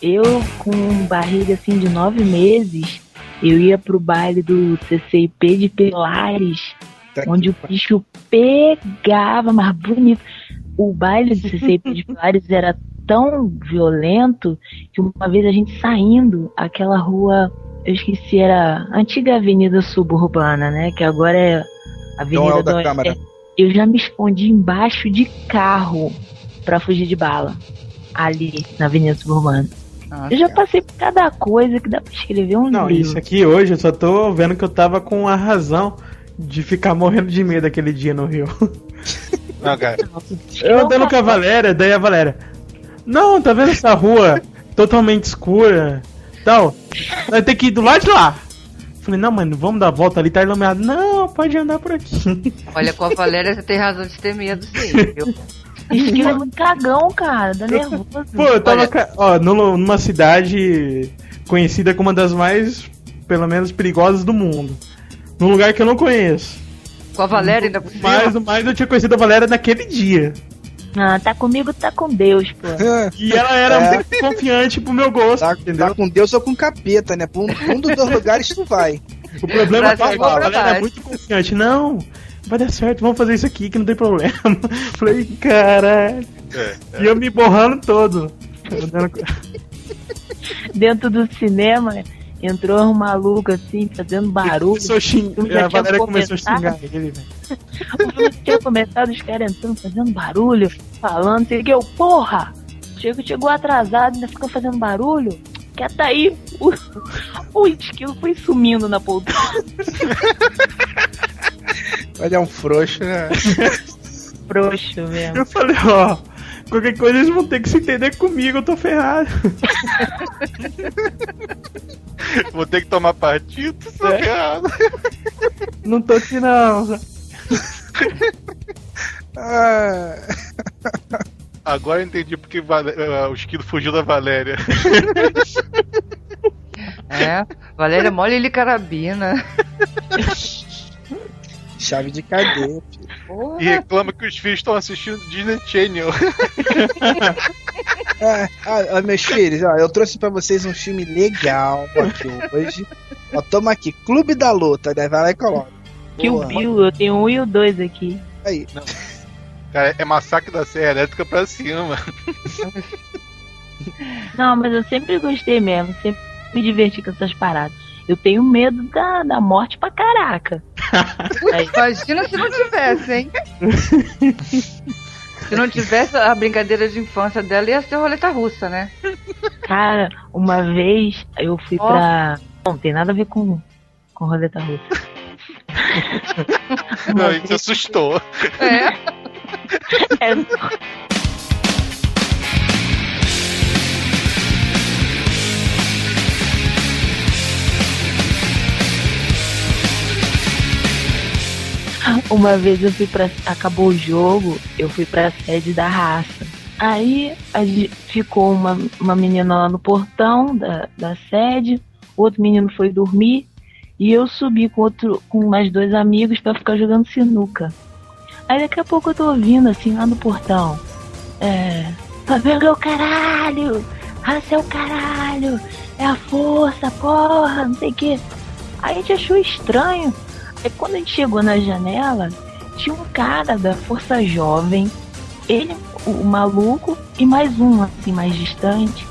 Eu, com barriga assim de nove meses, eu ia pro baile do CCIP de Pilares, Tá onde o bicho pegava, mas bonito. O baile do CCIP de Pilares era tão violento que uma vez a gente saindo, aquela rua, eu esqueci, era a antiga Avenida Suburbana, né? Que agora é Avenida Então é o da do Câmara. Oeste. Eu já me escondi embaixo de carro pra fugir de bala. Ali, na Avenida Suburbana. Eu já passei por cada coisa que dá pra escrever um Não, livro. isso aqui hoje eu só tô vendo que eu tava com a razão de ficar morrendo de medo aquele dia no Rio. Não, cara. Eu andando com a Valéria, daí a Valéria. Não, tá vendo essa rua totalmente escura? Tal. Vai ter que ir do lado de lá. Falei, não, mano, vamos dar a volta ali, tá iluminado. Não, pode andar por aqui. Olha, com a Valéria você tem razão de ter medo, sim. viu? Esquilo é muito cagão, cara. Dá nervoso. Pô, eu tava Olha- ó, numa cidade conhecida como uma das mais, pelo menos, perigosas do mundo. Num lugar que eu não conheço. Com a Valéria ainda por. Mas, mas eu tinha conhecido a Valéria naquele dia. Ah, tá comigo, tá com Deus, pô. E ela era É. muito confiante pro meu gosto, Tá, entendeu? tá com Deus ou com capeta, né? Pra um, um dos dois lugares tu vai. O problema é que Brasil, a Valéria é muito confiante. Não, vai dar certo, vamos fazer isso aqui que não tem problema. Falei, caralho. É, E eu me borrando todo. Dentro do cinema, entrou um maluco assim, fazendo barulho. Começou a xing- já A Valéria começou a começado. xingar ele, velho. O filme tinha começado, os caras entrando, fazendo barulho, falando, sei que, eu, porra! Chego, chegou atrasado, ainda ficou fazendo barulho. Quieta aí, o, o esquilo foi sumindo na poltrona. Olha, é um frouxo, né? Frouxo mesmo. Eu falei, ó, qualquer coisa eles vão ter que se entender comigo, eu tô ferrado. Vou ter que tomar partido, tô É. ferrado. Não tô aqui não. Ah, Agora eu entendi porque eh, o esquilo fugiu da Valéria. É, Valéria mole ele carabina. chave de cadeia. E reclama que os filhos estão assistindo Disney Channel. Ah, ah, ah, meus filhos, ó, eu trouxe pra vocês um filme legal aqui hoje. Ó, toma aqui, Clube da Luta, né? Vai lá e coloca. Kill Boa. Bill, eu tenho um e o dois aqui. Aí, Cara, é massacre da Serra Elétrica pra cima. Não, mas eu sempre gostei mesmo, sempre me diverti com essas paradas. Eu tenho medo da, da morte pra caraca. Aí, Imagina se não tivesse, hein? Se não tivesse a brincadeira de infância dela, ia ser roleta russa, né? cara, uma vez eu fui Ó. pra. Não, tem nada a ver com, com roleta russa. Não, a gente assustou. É. É, Uma vez eu fui pra. Acabou o jogo, eu fui pra sede da raça. Aí ficou uma, uma menina lá no portão da, da sede, outro menino foi dormir, e eu subi com outro com mais dois amigos pra ficar jogando sinuca. Aí daqui a pouco eu tô ouvindo assim lá no portão. É. Flamengo é o caralho! Raça é o caralho! É a força, porra, não sei o que. Aí a gente achou estranho. Aí quando a gente chegou na janela, tinha um cara da Força Jovem, ele, o, o maluco, e mais um, assim, mais distante,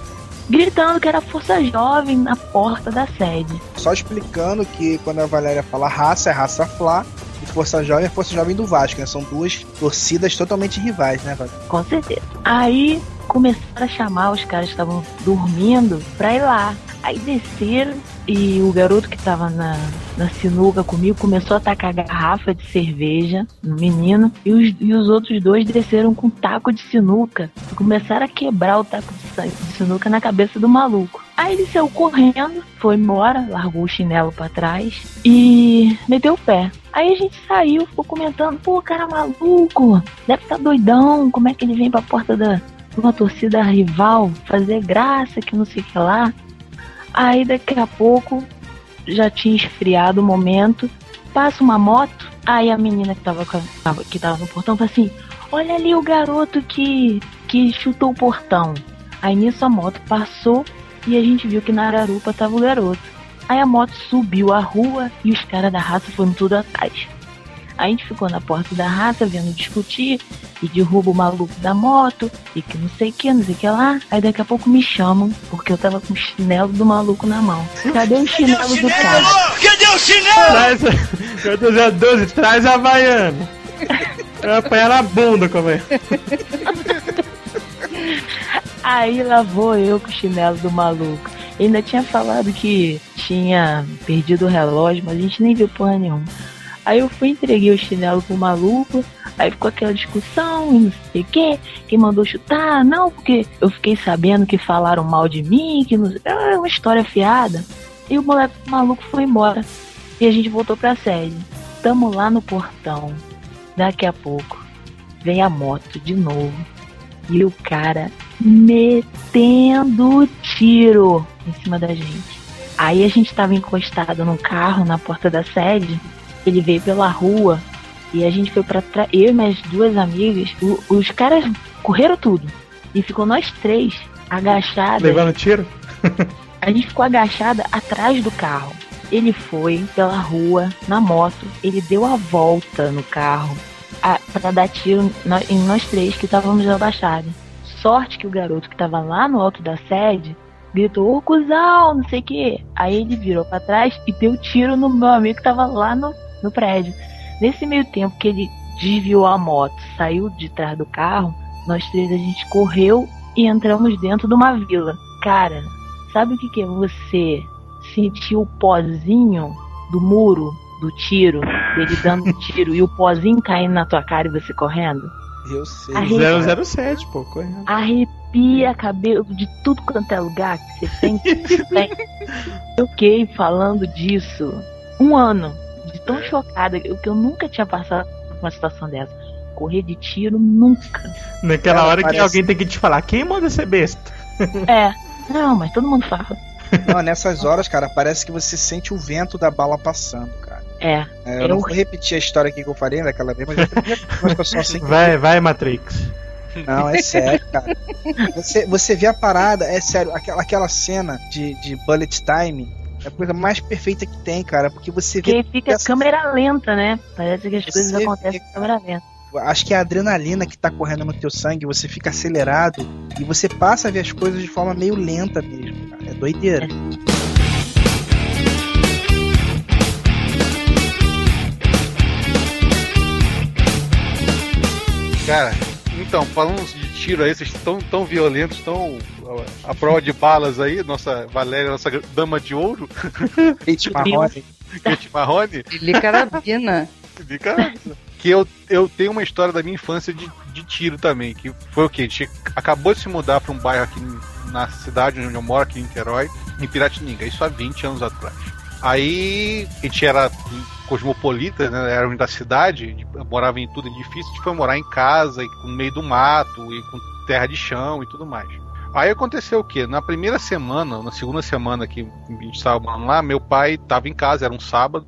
gritando que era Força Jovem na porta da sede. só explicando que quando a Valéria fala raça, é raça Flá. E Força Jovem é Força Jovem do Vasco, né? São duas torcidas totalmente rivais, né, Valéria? Com certeza. Aí começaram a chamar os caras que estavam dormindo pra ir lá. Aí desceram e o garoto que tava na, na sinuca comigo começou a tacar garrafa de cerveja no menino e os, e os outros dois desceram com taco de sinuca e começaram a quebrar o taco de, de sinuca na cabeça do maluco. Aí ele saiu correndo, foi embora, largou o chinelo pra trás e meteu o pé. Aí a gente saiu, ficou comentando, pô, cara maluco, deve estar doidão, como é que ele vem pra porta da uma torcida rival fazer graça, que não sei o que lá. Aí daqui a pouco já tinha esfriado o momento. Passa uma moto. Aí a menina que tava, que tava no portão fala assim: Olha ali o garoto que, que chutou o portão. Aí nisso a moto passou e a gente viu que na Ararupa tava o garoto. Aí a moto subiu a rua e os caras da raça foram tudo atrás. Aí a gente ficou na porta da raça vendo discutir e derruba o maluco da moto e que não sei o que, não sei o que lá. Aí daqui a pouco me chamam porque eu tava com o chinelo do maluco na mão. Cadê o chinelo do cara? Cadê o chinelo? Traz, meu Deus, é 12, traz a Havaiana. Eu apanhar na bunda, como é? Aí lá vou eu com o chinelo do maluco. Ele ainda tinha falado que tinha perdido o relógio, mas a gente nem viu porra nenhuma. Aí eu fui entreguei o chinelo pro maluco, aí ficou aquela discussão não sei o que, quem mandou chutar, não, porque eu fiquei sabendo que falaram mal de mim, que não é uma história fiada. E o moleque o maluco foi embora. E a gente voltou pra sede. Tamo lá no portão. Daqui a pouco vem a moto de novo. E o cara metendo tiro em cima da gente. Aí a gente tava encostado num carro na porta da sede. Ele veio pela rua e a gente foi pra trás. Eu e minhas duas amigas, o- os caras correram tudo. E ficou nós três agachadas. Levando tiro? A gente ficou agachada atrás do carro. Ele foi pela rua, na moto, ele deu a volta no carro a, pra dar tiro em nós três que estávamos abaixados. Sorte que o garoto que tava lá no alto da sede gritou, ô cuzão, não sei o que. Aí ele virou pra trás e deu tiro no meu amigo que tava lá no, no prédio. Nesse meio tempo que ele desviou a moto, saiu de trás do carro, nós três a gente correu e entramos dentro de uma vila. Cara, sabe o que, que é você sentir o pozinho do muro, do tiro, dele dando tiro e o pozinho caindo na tua cara e você correndo? Eu sei. Arre- 007, pô, correndo. Arrepia cabelo de tudo quanto é lugar que você tem. tem. Eu fiquei falando disso um ano, tão chocada, que eu, que eu nunca tinha passado por uma situação dessa. Correr de tiro, nunca. Naquela hora que parece- alguém tem que te falar, quem manda ser besta? É, não, mas todo mundo fala. Não, nessas horas, cara, parece que você sente o vento da bala passando, cara. É, É, eu Eu- não vou repetir a história aqui que eu falei daquela vez, mas eu que só sei que Vai, vai, Matrix. Não, é sério, cara. Você, você vê a parada, é sério, aquela, aquela cena de, de bullet time é a coisa mais perfeita que tem, cara, porque você vê. porque fica essa- câmera lenta, né? Parece que as Você coisas acontecem em câmera lenta. Acho que é a adrenalina que tá correndo no teu sangue, você fica acelerado e você passa a ver as coisas de forma meio lenta mesmo, cara. É doideira. Cara, então, falando de tiro aí, vocês estão tão violentos, tão a prova de balas aí, nossa Valéria, nossa dama de ouro, Kate Marrone. Kate Marrone, Ele carabina. de cara, que eu, eu tenho uma história da minha infância de, de tiro também, que foi o quê? A gente acabou de se mudar para um bairro aqui na cidade onde eu moro, aqui em Niterói, em Piratininga, isso há 20 anos atrás. Aí a gente era cosmopolita, né? Era da cidade, de- morava em tudo edifício, a gente foi morar em casa, e no meio do mato, e com terra de chão e tudo mais. Aí aconteceu o quê? Na primeira semana, na segunda semana que a gente estava lá, meu pai estava em casa, era um sábado,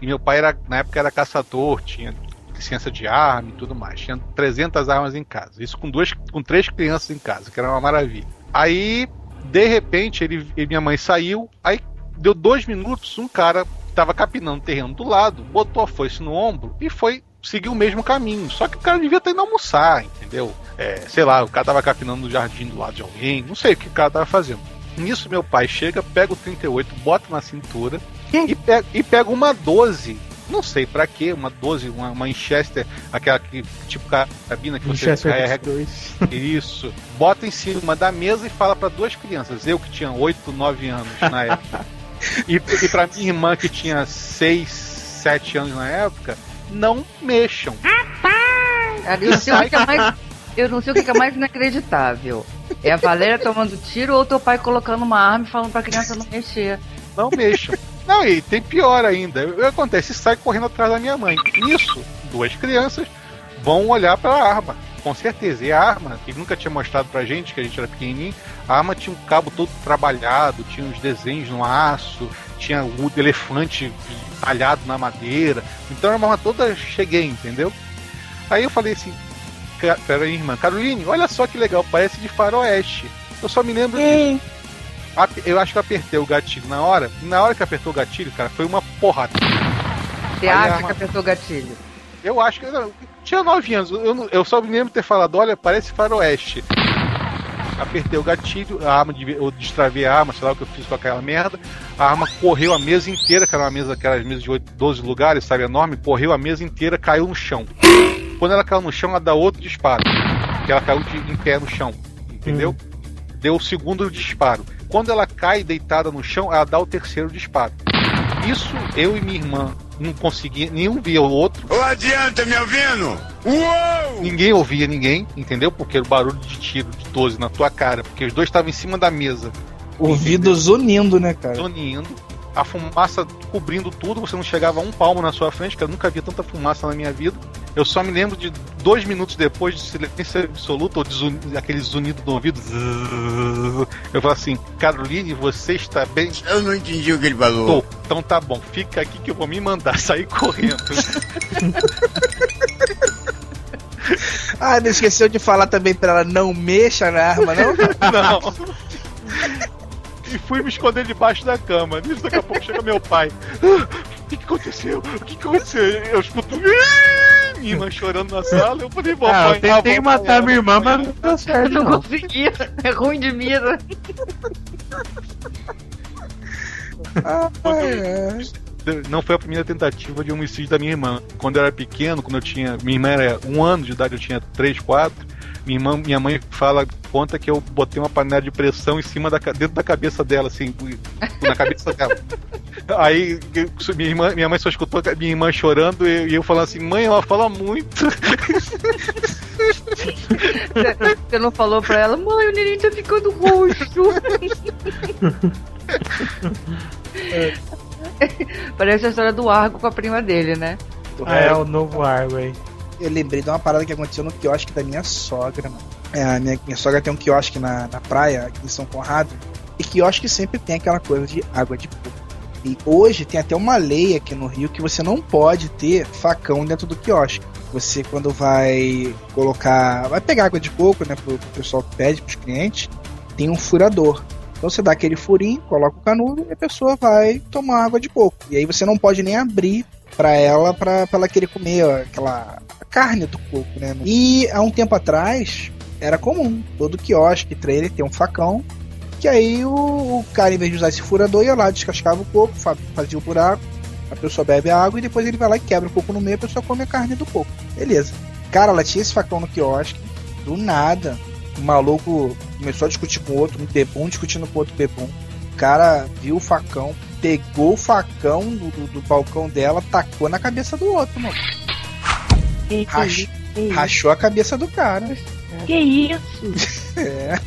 e meu pai era, na época era caçador, tinha licença de arma e tudo mais. Tinha 300 armas em casa. Isso com duas, com três crianças em casa, que era uma maravilha. Aí, de repente, ele, e minha mãe saiu, aí deu dois minutos, um cara que tava capinando o terreno do lado, botou a foice no ombro e foi seguir o mesmo caminho. Só que o cara devia estar indo almoçar, entendeu? É, sei lá, o cara tava capinando no jardim do lado de alguém, não sei o que o cara tava fazendo. Nisso, meu pai chega, pega o 38, bota na cintura e pega, e pega uma 12. Não sei pra quê, uma 12, uma, Winchester, aquela que tipo cabina que você carrega. 2. Isso. Bota em cima da mesa e fala pra duas crianças, eu que tinha 8, 9 anos na época, e, e pra minha irmã que tinha 6, 7 anos na época, não mexam. Cara, eu não sei o que é mais. Eu não sei o que é mais inacreditável. É a Valéria tomando tiro ou teu pai colocando uma arma e falando pra criança não mexer. Não mexam. Não, e tem pior ainda. O que acontece? Sai correndo atrás da minha mãe. Nisso, duas crianças vão olhar pra arma. com certeza. E a arma, que nunca tinha mostrado pra gente, que a gente era pequenininho, a arma tinha um cabo todo trabalhado, tinha uns desenhos no aço, tinha o elefante talhado na madeira. Então era uma arma toda cheguei, entendeu? Aí eu falei assim, "Ca- peraí, irmã, Caroline, olha só que legal, parece de faroeste. Eu só me lembro disso. Eu acho que eu apertei o gatilho na hora. Na hora que apertou o gatilho, cara, foi uma porrada. Você Aí acha arma- que apertou o gatilho? Eu acho que. Tinha 9 anos. Eu, eu só me lembro de ter falado: olha, parece faroeste. Apertei o gatilho, a arma, de- eu destravei a arma, sei lá o que eu fiz com aquela merda. A arma correu a mesa inteira, que era uma mesa, aquelas mesas de 8, 12 lugares, sabe, enorme, correu a mesa inteira, caiu no chão. Quando ela caiu no chão, ela dá outro disparo. Que ela caiu de, em pé no chão, entendeu? Deu o segundo disparo. Quando ela cai deitada no chão, ela dá o terceiro disparo. Isso eu e minha irmã não conseguia, nenhum via o outro. Ô, adianta, me ouvindo? Uou! Ninguém ouvia ninguém, entendeu? Porque era o barulho de tiro de 12 na tua cara, porque os dois estavam em cima da mesa, Ouvidos unindo, né, cara? zonindo, a fumaça cobrindo tudo, você não chegava a um palmo na sua frente, que eu nunca vi tanta fumaça na minha vida. Eu só me lembro de dois minutos depois de silêncio absoluto, ou de zuni- aquele zunido do ouvido. zzzz. Eu falo assim, Caroline, você está bem? Eu não entendi o que ele falou. Tô. Então tá bom, fica aqui que eu vou me mandar sair correndo. Ah, não esqueceu de falar também pra ela não mexa na arma, não? Não. E fui me esconder debaixo da cama. Nisso daqui a pouco chega meu pai. "Ah, O que, que aconteceu? O que, que aconteceu? Eu escuto minha irmã chorando na sala. Eu falei, vou Ah, eu apanhar, tentei matar minha irmã, mas não deu certo. Eu não Não. consegui. É ruim de mira. Ah, é. Não foi a primeira tentativa de homicídio da minha irmã. Quando eu era pequeno, quando eu tinha. Minha irmã era um ano de idade, eu tinha três, quatro. Minha, irmã, minha mãe fala, conta que eu botei uma panela de pressão em cima da dentro da cabeça dela, assim, na cabeça dela. Aí eu- minha, irmã, minha mãe só escutou a minha irmã chorando e, e eu falando assim, mãe, ela fala muito. Você- Você não falou pra ela, mãe, o neném tá ficando roxo. Parece a história do Argo com a prima dele, né? Ah, é o novo Arway. Eu lembrei de uma parada que aconteceu no quiosque da minha sogra, mano. É, a minha, minha sogra tem um quiosque na, na praia, aqui em São Conrado. E quiosque sempre tem aquela coisa de água de coco. E hoje tem até uma lei aqui no Rio que você não pode ter facão dentro do quiosque. Você, quando vai colocar. Vai pegar água de coco, né? Pro, pro pessoal que pede, pros clientes, tem um furador. Então você dá aquele furinho, coloca o canudo e a pessoa vai tomar água de coco. E aí você não pode nem abrir pra ela, pra ela querer comer aquela carne do coco, né? E há um tempo atrás era comum, todo quiosque, trailer tem um facão, que aí o, o cara, em vez de usar esse furador, ia lá, descascava o coco, fa- fazia o buraco, a pessoa bebe a água e depois ele vai lá e quebra o coco no meio, a pessoa come a carne do coco. Beleza. Cara, ela tinha esse facão no quiosque, do nada, o maluco começou a discutir com outro, um bebum discutindo com outro bebum. O cara viu o facão, pegou o facão do, do, do balcão dela, tacou na cabeça do outro, mano. Que, Rach- que? Rachou a cabeça do cara. Que isso? É.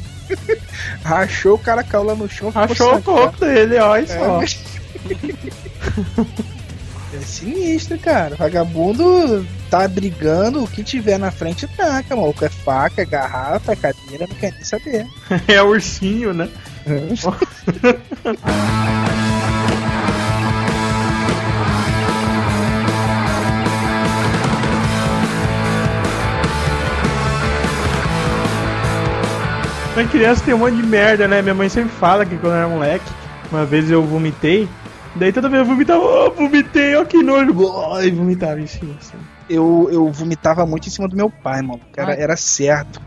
Rachou, o cara caiu lá no chão. ficou Achou o corpo dele, olha só. É sinistro, cara. Vagabundo tá brigando, o que tiver na frente taca, maluco. É faca, é garrafa, é cadeira, não quer nem saber. É ursinho, né? Na criança tem um monte de merda, né? Minha mãe sempre fala que quando eu era moleque, uma vez eu vomitei, daí toda vez eu vomitava, oh, vomitei, ó que nojo, oh, e vomitava em cima, assim. Eu, eu vomitava muito em cima do meu pai, mano. Era, Ai. era certo.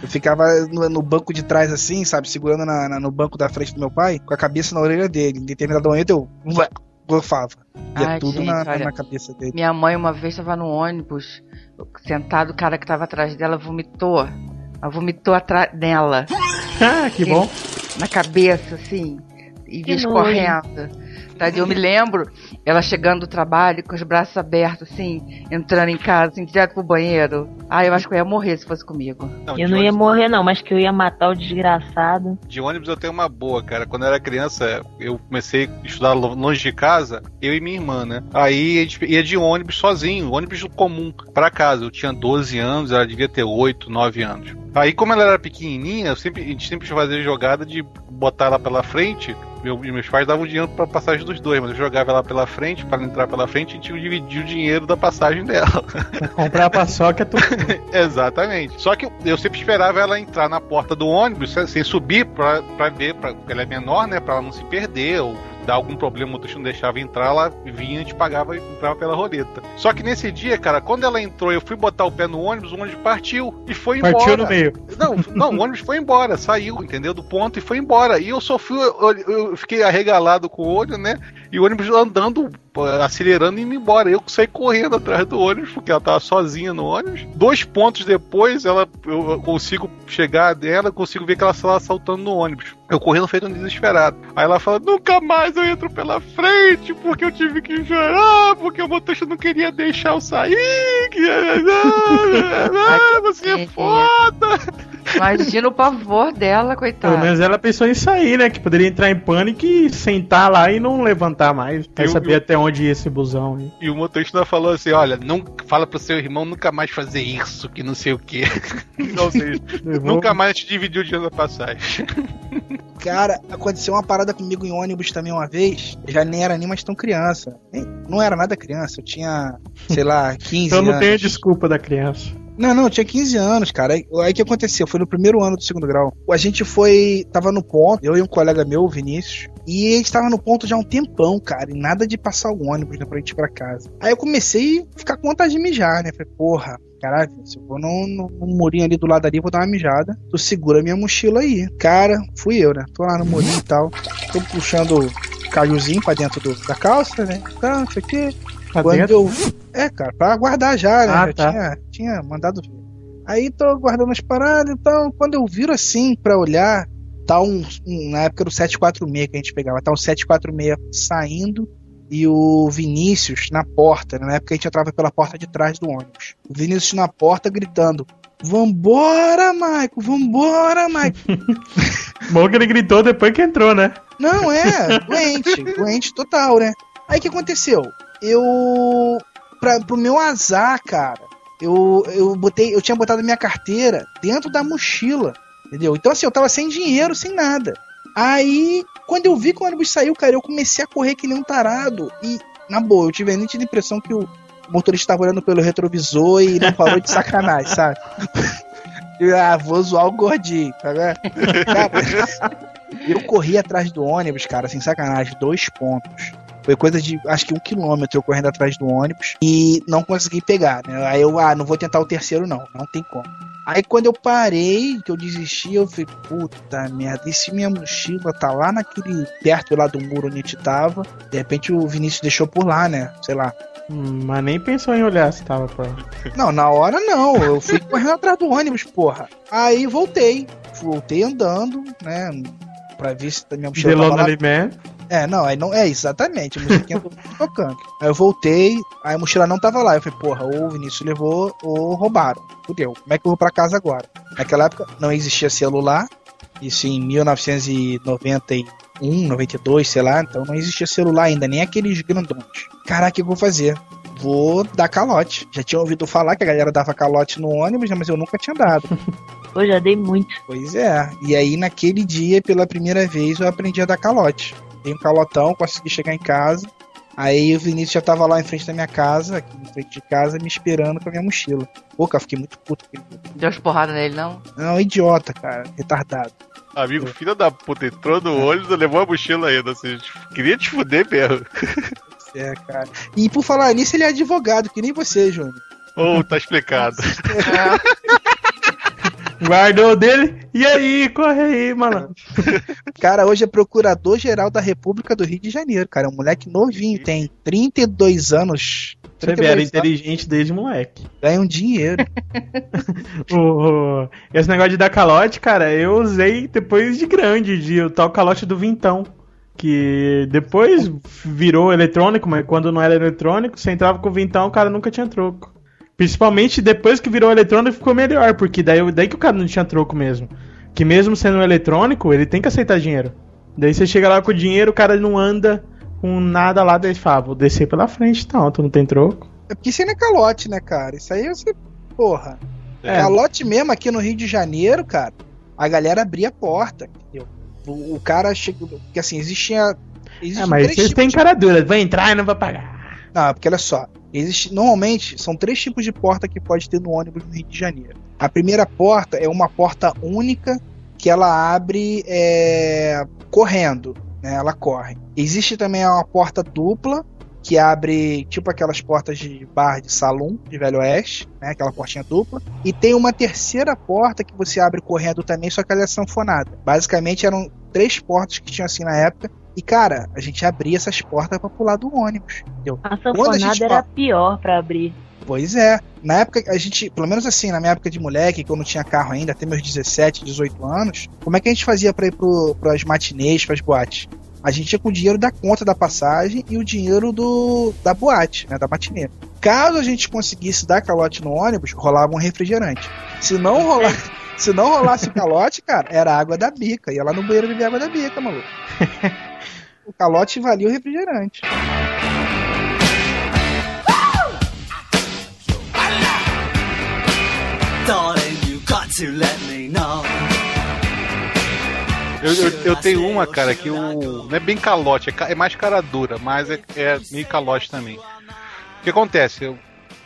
Eu ficava no, no banco de trás, assim, sabe? Segurando na- na- no banco da frente do meu pai, com a cabeça na orelha dele. Em determinado momento eu ué, golfava. Ia Ai, tudo gente, na, olha, na cabeça dele. Minha mãe uma vez estava no ônibus, sentado, o cara que estava atrás dela vomitou. Ela vomitou atrás dela, Ah, que bom. na cabeça, assim, e Que nojo. Eu me lembro ela chegando do trabalho com os braços abertos, assim, entrando em casa, assim, direto pro banheiro. Ah, eu acho que eu ia morrer se fosse comigo. Eu de não ia morrer, não, mas que eu ia matar o desgraçado. De ônibus eu tenho uma boa, cara. Quando eu era criança, eu comecei a estudar lo- longe de casa, eu e minha irmã, né? Aí a gente ia de ônibus sozinho, ônibus comum, pra casa. Eu tinha 12 anos, ela devia ter 8, 9 anos. Aí, como ela era pequenininha, eu sempre, a gente sempre fazia jogada de botar ela pela frente. Meu, meus pais davam dinheiro pra passagem dos dois, mas eu jogava ela pela frente, para entrar pela frente, e a gente dividia o dinheiro da passagem dela. Comprar a paçoca é tudo. Exatamente. Só que eu, sempre esperava ela entrar na porta do ônibus sem, sem subir pra, pra ver, pra, porque ela é menor, né? Pra ela não se perder ou dar algum problema, o motorista não deixava entrar, ela vinha, a gente pagava e entrava pela roleta. Só que nesse dia, cara, quando ela entrou, eu fui botar o pé no ônibus, o ônibus partiu e foi embora. Partiu no meio. Não, não, o ônibus foi embora, saiu, entendeu? Do ponto e foi embora. E eu só fui, eu, eu fiquei arregalado com o olho, né? E o ônibus andando, acelerando e indo embora. Eu saí correndo atrás do ônibus, porque ela tava sozinha no ônibus. Dois pontos depois, ela, eu consigo chegar dela, consigo ver que ela estava saltando no ônibus. Eu correndo feito um desesperado. Aí ela fala: nunca mais eu entro pela frente, porque eu tive que chorar, porque o motorista não queria deixar eu sair. Que... Ah, você é foda! Imagina o pavor dela, coitada. Pelo menos ela pensou em sair, né? Que poderia entrar em pânico e sentar lá e não levantar mais. Quer Eu- saber eu- até onde ia esse busão aí. E o motorista falou assim: olha, não fala pro seu irmão nunca mais fazer isso, que não sei o quê. Ou seja, nunca mais te dividir o dinheiro da passagem. Cara, aconteceu uma parada comigo em ônibus também uma vez. Eu já nem era nem mais tão criança. Nem- não era nada criança, eu tinha, sei lá, 15 Então não anos. tem a desculpa da criança. Não, não, eu tinha 15 anos, cara. Aí aí o que aconteceu? Foi no primeiro ano do segundo grau. A gente foi. Tava no ponto, eu e um colega meu, o Vinícius. E a gente tava no ponto já há um tempão, cara. E nada de passar o ônibus, né, pra gente ir pra casa. Aí eu comecei a ficar com vontade de mijar, né? Falei, porra, caralho, se eu vou num- num murinho ali do lado ali, vou dar uma mijada. Tu segura minha mochila aí. Cara, fui eu, né? Tô lá no murinho e tal. Tô puxando o cajuzinho pra dentro do- da calça, né? Tá, não sei o quê. Tá Quando dentro? eu. É, cara, pra guardar já, né? Ah, já tá. tinha, tinha mandado ver. Aí tô guardando as paradas, então, quando eu viro assim pra olhar, tá um, um- Na época era o 746 que a gente pegava, tá um 746 saindo e o Vinícius na porta, né? Na época a gente entrava pela porta de trás do ônibus. O Vinícius na porta gritando: Vambora, Maico, vambora, Maico. Bom que ele gritou depois que entrou, né? Não, é, doente, doente total, né? Aí o que aconteceu? Eu. Pra, pro meu azar, cara, eu, eu botei. Eu tinha botado minha carteira dentro da mochila. Entendeu? Então assim, eu tava sem dinheiro, sem nada. Aí, quando eu vi que o ônibus saiu, cara, eu comecei a correr que nem um tarado. E, na boa, eu tive a nítida impressão que o motorista estava olhando pelo retrovisor e não falou de sacanagem, sabe? Ah, vou zoar o gordinho, tá vendo? Eu corri atrás do ônibus, cara, sem sacanagem, dois pontos. Foi coisa de, acho que um quilômetro eu correndo atrás do ônibus e não consegui pegar, né? Aí eu, ah, não vou tentar o terceiro não, não tem como. Aí quando eu parei, que eu desisti, eu falei, puta merda, e se minha mochila tá lá naquele, perto lá do muro onde a gente tava, de repente o Vinícius deixou por lá, né? Sei lá. Hum, Mas nem pensou em olhar se tava pra. Não, na hora não. Eu fui correndo atrás do ônibus, porra. Aí voltei. Voltei andando, né? Pra ver se minha mochila The tava lá. Man. É, não, aí não. É, exatamente. A musiquinha tocando. Aí eu voltei, aí a mochila não tava lá. Eu falei, porra, ou o Vinícius levou ou roubaram. Fudeu. Como é que eu vou pra casa agora? Naquela época não existia celular. Isso em 1991, 92, sei lá. Então não existia celular ainda, nem aqueles grandões. Caraca, o que eu vou fazer? Vou dar calote. Já tinha ouvido falar que a galera dava calote no ônibus, né, mas eu nunca tinha dado. Pô, já dei muito. Pois é. E aí, naquele dia, pela primeira vez, eu aprendi a dar calote. Dei um calotão, consegui chegar em casa. Aí o Vinícius já tava lá em frente da minha casa, aqui em frente de casa, me esperando com a minha mochila. Pô, cara, fiquei muito puto com ele. Deu as porradas nele, não? Não, idiota, cara, retardado. Amigo, filho da puta, entrou no ônibus e levou a mochila ainda. Assim, queria te fuder mesmo. É, cara. E por falar nisso, ele é advogado, que nem você, Júnior. Ou tá explicado. Guardou dele. E aí, corre aí, malandro. Cara, hoje é procurador-geral da República do Rio de Janeiro, cara. É um moleque novinho, tem 32 anos. Você vê, era inteligente desde moleque. Ganha um dinheiro. O- o- esse negócio de dar calote, cara, eu usei depois de grande, de o tal calote do vintão. Que depois virou eletrônico, mas quando não era eletrônico, você entrava com o vintão, o cara nunca tinha troco. Principalmente depois que virou eletrônico ficou melhor, porque daí, daí que o cara não tinha troco mesmo. Que mesmo sendo eletrônico, ele tem que aceitar dinheiro. Daí você chega lá com o dinheiro, o cara não anda com nada lá, daí fala, vou descer pela frente, então, tu não tem troco. É porque isso aí não é calote, né, cara? Isso aí você. Porra. É. Calote mesmo aqui no Rio de Janeiro, cara. A galera abria a porta, entendeu? O, o cara chegou. Porque assim, existia. existem É, mas vocês têm cara dura, vai entrar e não vai pagar. Não, porque olha só. Existe, normalmente são três tipos de porta que pode ter no ônibus no Rio de Janeiro. A primeira porta é uma porta única que ela abre é, correndo, né? Ela corre. Existe também uma porta dupla que abre tipo aquelas portas de bar de salão de Velho Oeste, né? Aquela portinha dupla. E tem uma terceira porta que você abre correndo também, só que ela é sanfonada. Basicamente eram três portas que tinham assim na época. E cara, a gente abria essas portas pra pular do ônibus, entendeu? A Quando a gente sanfonada era pior pra abrir. Pois é. Na época, a gente, pelo menos assim, na minha época de moleque, que eu não tinha carro ainda, até meus 17, 18 anos, como é que a gente fazia pra ir pro, pras matinês, pras boates? A gente ia com o dinheiro da conta da passagem e o dinheiro do da boate, né, da matinê. Caso a gente conseguisse dar calote no ônibus, rolava um refrigerante. Se não rolar, se não rolasse o calote, cara, era água da bica. Ia lá no banheiro beber água da bica, maluco. O calote valia o refrigerante. Eu, eu, eu tenho uma, cara, que o. Não é bem calote, é, é mais cara dura, mas é, é meio calote também. O que acontece? Eu,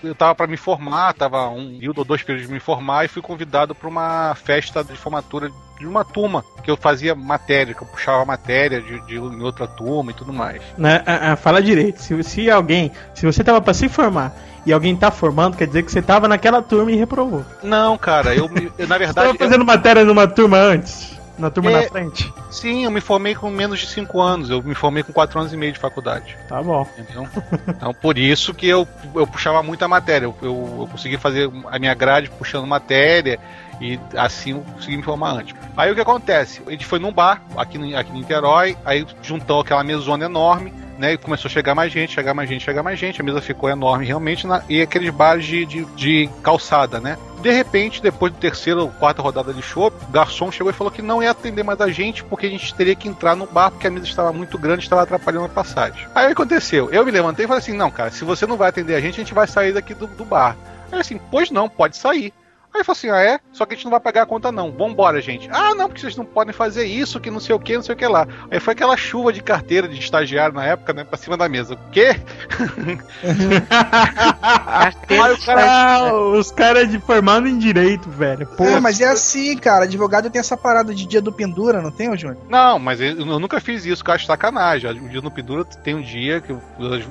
eu tava pra me formar, tava um período ou dois períodos de me formar e fui convidado pra uma festa de formatura de uma turma, que eu fazia matéria, que eu puxava matéria de, de em outra turma e tudo mais. Né? Ah, ah, fala direito. Se, se alguém. Se você tava pra se formar e alguém tá formando, quer dizer que você tava naquela turma e reprovou. Não, cara, eu, eu, na Você verdade. tava fazendo matéria numa turma antes? Na turma É. na frente? Sim, eu me formei com menos de 5 anos. Eu me formei com 4 anos e meio de faculdade. Tá bom. Entendeu? Então, por isso que eu, eu puxava muita matéria. Eu, eu, eu consegui fazer a minha grade puxando matéria e assim eu consegui me formar antes. Aí o que acontece? A gente foi num bar aqui, no, aqui em Niterói, aí juntou aquela mesona enorme, né? E começou a chegar mais gente, chegar mais gente, chegar mais gente. A mesa ficou enorme realmente, na- e aqueles bares de, de, de calçada, né? De repente, depois do terceiro ou quarta rodada de show, o garçom chegou e falou que não ia atender mais a gente porque a gente teria que entrar no bar porque a mesa estava muito grande e estava atrapalhando a passagem. Aí aconteceu? Eu me levantei e falei assim: não, cara, se você não vai atender a gente, a gente vai sair daqui do, do bar. Aí assim, pois não, pode sair. Aí ele falou assim: ah, é? Só que a gente não vai pagar a conta, não. Vambora, gente. Ah, não, porque vocês não podem fazer isso, que não sei o que, não sei o que lá. Aí foi aquela chuva de carteira de estagiário na época, né, pra cima da mesa. O quê? Carteira de Ah, os caras de formado em direito, velho. Pô, É, mas é assim, cara. Advogado tem essa parada de dia do pendura, não tem, ô Júnior? Não, mas eu, nunca fiz isso, que eu acho sacanagem. O dia no Pendura tem um dia que os,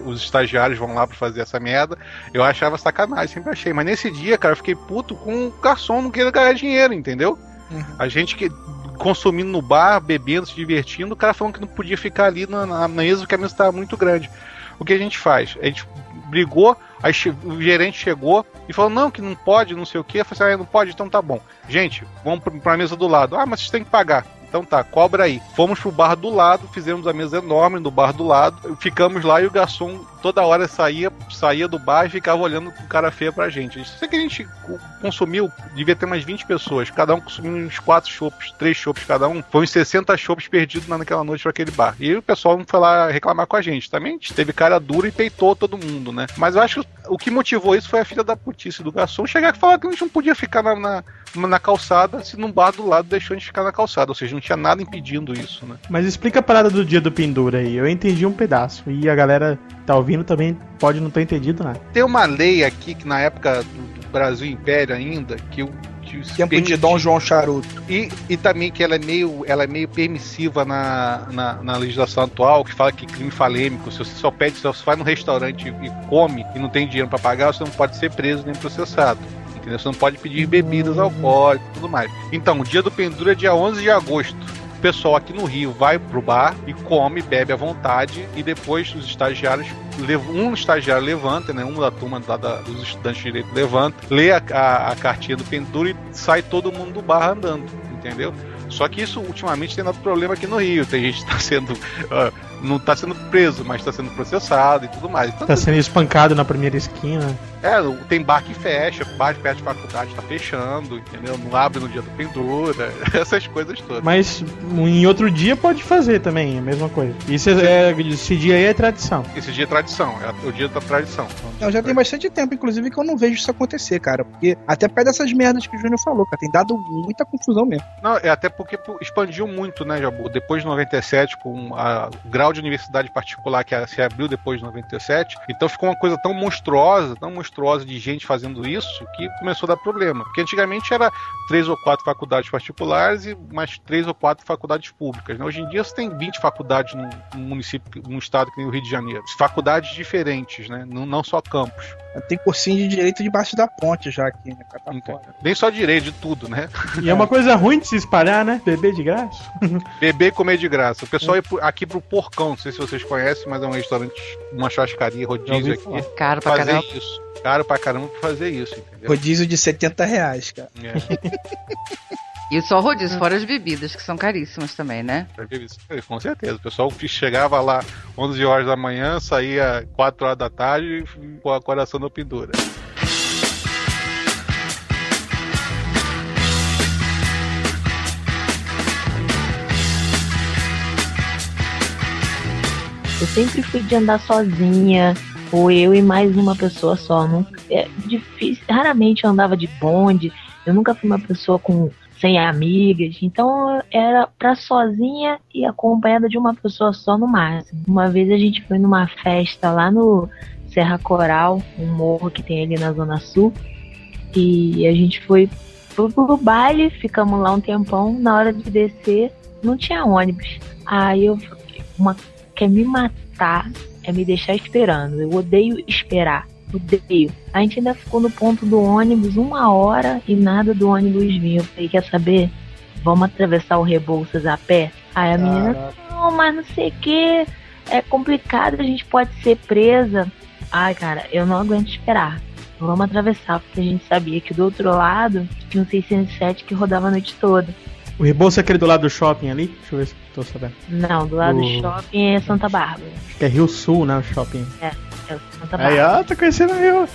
os estagiários vão lá pra fazer essa merda. Eu achava sacanagem, sempre achei. Mas nesse dia, cara, eu fiquei puto com o garçom não querer ganhar dinheiro, entendeu? A gente que consumindo no bar, bebendo, se divertindo, o cara falando que não podia ficar ali na, na mesa porque a mesa estava muito grande. O que a gente faz? A gente brigou, aí o gerente chegou e falou: não, que não pode, não sei o que. Eu falei assim: ah, não pode, então tá bom. Gente, vamos pra, pra mesa do lado. Ah, mas vocês têm que pagar. Então tá, cobra aí. Fomos pro bar do lado, fizemos a mesa enorme no bar do lado, ficamos lá e o garçom toda hora saía, saía do bar e ficava olhando com cara feia pra gente. Isso que a gente co- consumiu, devia ter umas 20 pessoas, cada um consumiu uns 4 chopps, 3 chopps cada um. Foi uns 60 chopps perdidos na- naquela noite pra aquele bar. E o pessoal não foi lá reclamar com a gente. Também a gente teve cara dura e peitou todo mundo, né? Mas eu acho que o que motivou isso foi a filha da putice do garçom chegar e falar que a gente não podia ficar na, na, na calçada se num bar do lado deixou a gente ficar na calçada. Ou seja, não tinha nada impedindo isso, né? Mas explica a parada do dia do pendura aí. Eu entendi um pedaço. E a galera tá ouvindo também pode não ter entendido nada. Tem uma lei aqui que na época do Brasil Império ainda, que o Tempo de permiti- Dom João Charuto. E, e também que ela é meio, ela é meio permissiva na, na, na legislação atual, que fala que crime falêmico, se você só pede, se você vai num restaurante e come e não tem dinheiro para pagar, você não pode ser preso nem processado. Entendeu? Você não pode pedir bebidas alcoólicas e tudo mais. Então, o dia do pendura é dia 11 de agosto. Pessoal aqui no Rio vai pro bar e come, bebe à vontade e depois os estagiários um estagiário levanta, né, um da turma da- da- dos estudantes de direito levanta, lê a, a- a cartinha do pendura e sai todo mundo do bar andando, entendeu? Só que isso ultimamente tem dado problema aqui no Rio. Tem gente que tá sendo. ah, não tá sendo preso, mas tá sendo processado e tudo mais. Então, Tá sendo espancado na primeira esquina. é, tem bar que fecha, bar perto de faculdade tá fechando, entendeu? Não abre no dia do pendura, essas coisas todas. Mas em outro dia pode fazer também, a mesma coisa. Isso é, esse dia aí é tradição. Esse dia é tradição, é o dia da tradição. Não, já tem bastante tempo, inclusive, que eu não vejo isso acontecer, cara. Porque até por causa dessas merdas que o Júnior falou, cara, tem dado muita confusão mesmo. Não, é até porque expandiu muito, né, Jabu? Depois de 97, com a- o grau de universidade particular que se abriu depois de 97, então ficou uma coisa tão monstruosa, tão monstruosa de gente fazendo isso, que começou a dar problema. Porque antigamente era três ou quatro faculdades particulares e mais três ou quatro faculdades públicas. Né? Hoje em dia você tem 20 faculdades num, município, num estado que nem o Rio de Janeiro. Faculdades diferentes, né? Não, não só campus. Tem cursinho de direito debaixo da ponte já aqui, né? Tá foda. Nem só direito, de tudo, né? E é uma coisa ruim de se espalhar, né? Beber de graça. Beber e comer de graça. O pessoal ia aqui pro Porcão, não sei se vocês conhecem, mas é um restaurante, uma churrascaria, rodízio aqui. Caro pra fazer caramba. isso. Caro pra caramba pra fazer isso, entendeu? Rodízio de 70 reais, cara. É, E só rodízio, fora as bebidas, que são caríssimas também, né? É, com certeza. O pessoal chegava lá 11 horas da manhã, saía 4 horas da tarde com a coração no pendura. Eu sempre fui de andar sozinha, ou eu e mais uma pessoa só. Não, é difícil. Raramente eu andava de bonde. Eu nunca fui uma pessoa com sem amigas. Então era pra sozinha e acompanhada de uma pessoa só no máximo. Uma vez a gente foi numa festa lá no Serra Coral, um morro que tem ali na Zona Sul. E a gente foi pro, baile, ficamos lá um tempão. Na hora de descer, não tinha ônibus. Aí eu uma quer me matar é me deixar esperando. Eu odeio esperar. Odeio. A gente ainda ficou no ponto do ônibus uma hora e nada do ônibus vir. Eu falei, quer saber? Vamos atravessar o Rebouças a pé? Aí a menina, não, mas não sei o que. É complicado, a gente pode ser presa. Ai, cara, eu não aguento esperar. Vamos atravessar, porque a gente sabia que do outro lado tinha um 607 que rodava a noite toda. O Rebouças é aquele do lado do shopping ali? Deixa eu ver se eu tô sabendo. Não, do lado O- do shopping é Santa Bárbara. Acho que é Rio Sul, né? O shopping. É, é o Santa Aí, Bárbara. ó, tá conhecendo eu.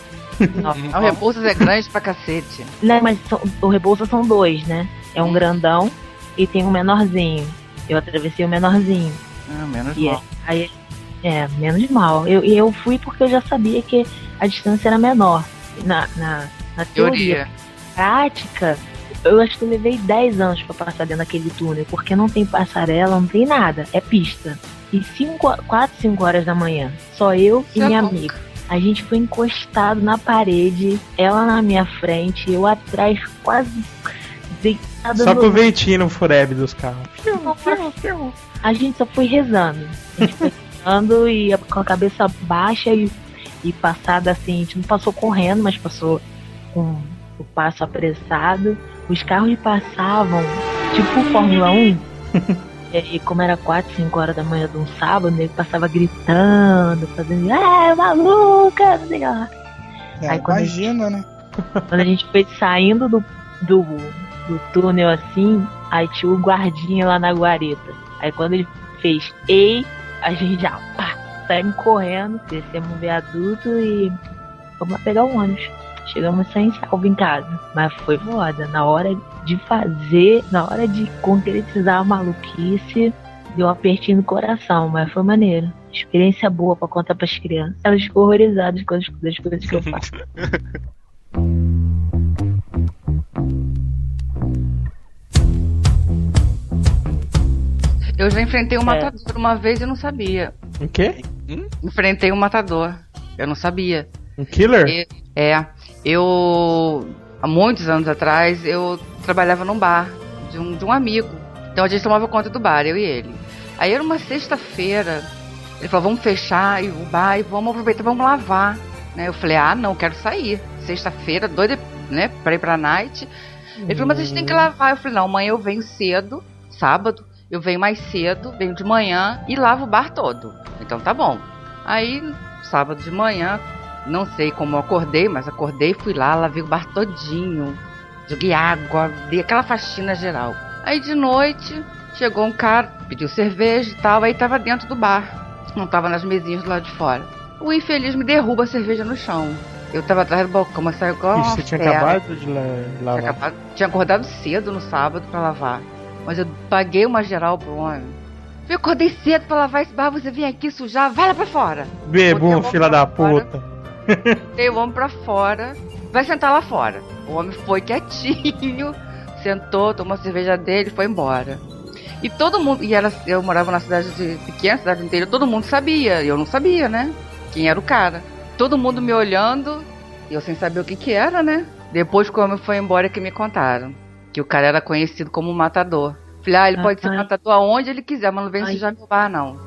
O Rebouças é grande pra cacete. Né, mas são- o Rebouça são dois, né? É Hum. um grandão e tem um menorzinho. Eu atravessei o menorzinho. Ah, menos E é, mal. aí, é, menos mal. Eu, e eu fui porque eu já sabia que a distância era menor. Na, na, na teoria. Teoria. prática, eu acho que eu levei 10 anos pra passar dentro daquele túnel, porque não tem passarela, não tem nada, é pista. E 4, 5 horas da manhã, só eu e é minha bom. amiga. A gente foi encostado na parede, ela na minha frente, eu atrás, quase deitada Só no com o ventinho no fureb dos carros. a gente só foi rezando. A gente foi rezando e com a cabeça baixa e, e passada assim. A gente não passou correndo, mas passou com o passo apressado. Os carros passavam, tipo Fórmula 1. e como era 4, 5 horas da manhã de um sábado, ele passava gritando, fazendo, ah, maluca, não sei lá. É, Aí quando imagina, né? Quando a gente foi saindo do, do, do túnel assim, aí tinha o guardinha lá na guarita. Aí quando ele fez ei, a gente já pá, saímos correndo, descemos o viaduto e fomos lá pegar o ônibus. Chegamos sem salvo em casa. Mas foi foda. Na hora de fazer, na hora de concretizar a maluquice, deu um apertinho no coração, mas foi maneiro. Experiência boa pra contar pras crianças. Elas ficam horrorizadas com as, das coisas que eu faço. Eu já enfrentei um É. matador uma vez e eu não sabia. O quê? Enfrentei um matador. Eu não sabia. Um killer? E- É. Eu. Há muitos anos atrás, eu trabalhava num bar de um, de um amigo. Então a gente tomava conta do bar, eu e ele. Aí era uma sexta-feira. Ele falou: vamos fechar e o bar e vamos aproveitar, vamos lavar. Né? Eu falei: ah, não, quero sair. Sexta-feira, doida, né? Pra ir pra night. Ele falou: mas a gente tem que lavar. Eu falei: não, amanhã eu venho cedo, sábado. Eu venho mais cedo, venho de manhã e lavo o bar todo. Então tá bom. Aí, sábado de manhã, não sei como eu acordei, mas acordei, fui lá, lavei o bar todinho. Joguei água, dei aquela faxina geral. Aí de noite, chegou um cara, pediu cerveja e tal, aí tava dentro do bar. Não tava nas mesinhas do lado de fora. O infeliz me derruba a cerveja no chão. Eu tava atrás do balcão, mas saiu igual você tinha acabado de la- Tinha, lavar. acabado- tinha acordado cedo no sábado pra lavar. Mas eu paguei uma geral pro homem. Eu acordei cedo pra lavar esse bar, você vem aqui sujar, vai lá pra fora. Bebum, Botei a filha mão da pra fora. Botei o homem pra fora, vai sentar lá fora. O homem foi quietinho, sentou, tomou a cerveja dele e foi embora. E todo mundo, e era, eu morava na cidade de, pequena, cidade inteira, todo mundo sabia, e eu não sabia, né? Quem era o cara. Todo mundo me olhando, e eu sem saber o que que era, né? Depois que o homem foi embora é que me contaram. Que o cara era conhecido como matador. Falei, ah, ele pode ser matador aonde ele quiser, mas não vem Ai. sujar meu bar, não.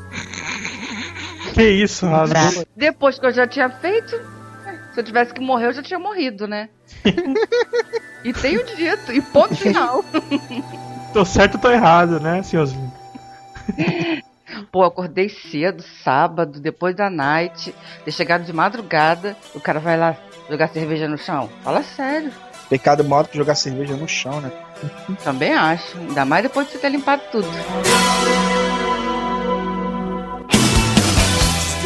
Que isso, rasgou. Depois que eu já tinha feito, se eu tivesse que morrer, eu já tinha morrido, né? e tenho dito, e ponto final. Tô certo ou tô errado, né, senhorzinho? Pô, acordei cedo, sábado, depois da night, ter chegado de madrugada, o cara vai lá jogar cerveja no chão. Fala sério. Pecado maior que jogar cerveja no chão, né? Também acho. Ainda mais depois de você ter limpado tudo.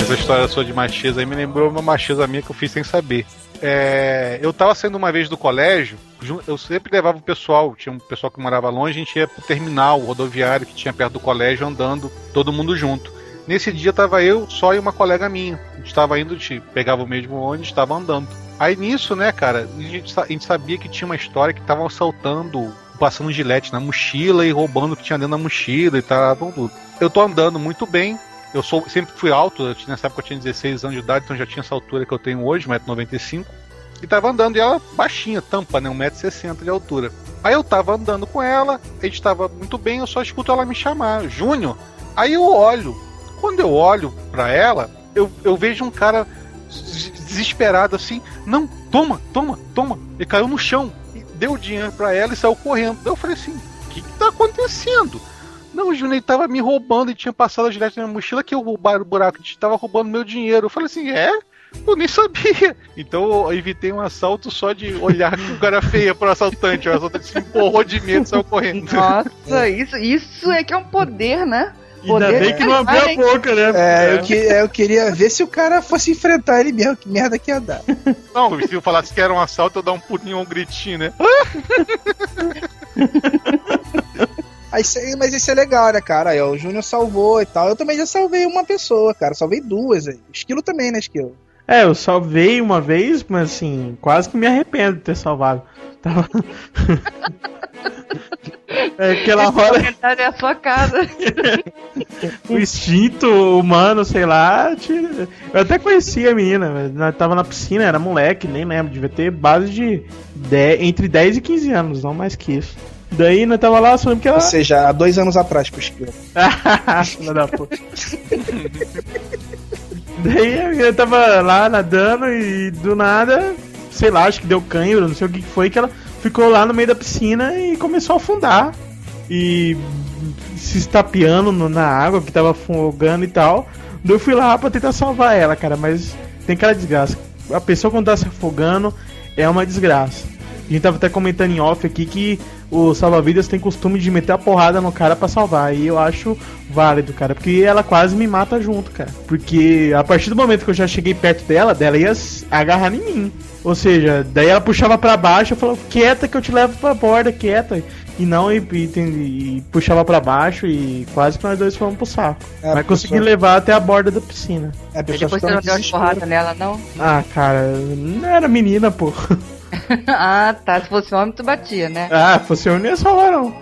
Essa história sua de macheza aí me lembrou uma macheza minha que eu fiz sem saber. É, eu tava saindo uma vez do colégio, eu sempre levava o pessoal, tinha um pessoal que morava longe, a gente ia pro terminal rodoviário que tinha perto do colégio andando, todo mundo junto. Nesse dia tava eu, só e uma colega minha. A gente tava indo, te- pegava o mesmo ônibus, estava andando. Aí nisso, né, cara, a gente, a gente sabia que tinha uma história que estavam assaltando, passando gilete na mochila e roubando o que tinha dentro da mochila e tal, tudo. Eu tô andando muito bem, eu sou, sempre fui alto, eu tinha- nessa época eu tinha 16 anos de idade, então já tinha essa altura que eu tenho hoje, 1,95m. E tava andando, e ela baixinha, tampa, né? 1,60m de altura. Aí eu tava andando com ela, a gente tava muito bem, eu só escuto ela me chamar, Júnior. Aí eu olho. Quando eu olho pra ela, eu, eu vejo um cara des- desesperado assim, não, toma, toma, toma. Ele caiu no chão, e deu dinheiro pra ela e saiu correndo. Eu falei assim, o que, que tá acontecendo? Não, o Júnior ele tava me roubando e tinha passado direto na minha mochila que eu roubaram o buraco, ele tava roubando meu dinheiro. Eu falei assim, é? Eu nem sabia. Então eu evitei um assalto só de olhar com cara feia pro assaltante. O assaltante se empurrou de medo e saiu correndo. Nossa, isso, isso é que é um poder, né? Ainda Poder bem que não abriu a boca, né? É, eu, que, é, eu queria ver se o cara fosse enfrentar ele mesmo, que merda que ia dar. Não, se eu falasse que era um assalto, eu dar um pulinho ou um gritinho, né? Aí, mas isso é legal, né, cara? Aí, ó, o Júnior salvou e tal. Eu também já salvei uma pessoa, cara. Salvei duas aí. Esquilo também, né, Esquilo? É, eu salvei uma vez, mas assim, quase que me arrependo de ter salvado. Tava. é aquela Esse hora, comentário é a sua casa. o instinto humano, sei lá. Eu até conhecia a menina, mas nós tava na piscina, era moleque, nem lembro, devia ter base de 10 entre 10 e 15 anos, não mais que isso. Daí nós tava lá, lembro que ela. Ou seja, há dois anos atrás Esquilo. Filha da puta. Daí eu tava lá nadando e do nada, sei lá, acho que deu cãibra, não sei o que foi, que ela ficou lá no meio da piscina e começou a afundar. E se estapeando na água que tava afogando e tal. Daí eu fui lá pra tentar salvar ela, cara, mas tem aquela desgraça. A pessoa quando tá se afogando é uma desgraça. A gente tava até comentando em off aqui que o salva-vidas tem costume de meter a porrada no cara pra salvar. E eu acho válido, cara. Porque ela quase me mata junto, cara. Porque a partir do momento que eu já cheguei perto dela, dela ia agarrar em mim. Ou seja, daí ela puxava pra baixo, eu falava, quieta que eu te levo pra borda, quieta. E não, e, e, e puxava pra baixo e quase que nós dois fomos pro saco. É, Mas consegui pessoa- levar até a borda da piscina. É, E depois você não deu uma porrada nela, não? Ah, cara, não era menina, pô. ah, tá. Se fosse homem, tu batia, né? Ah, fosse eu não ia salvar, não.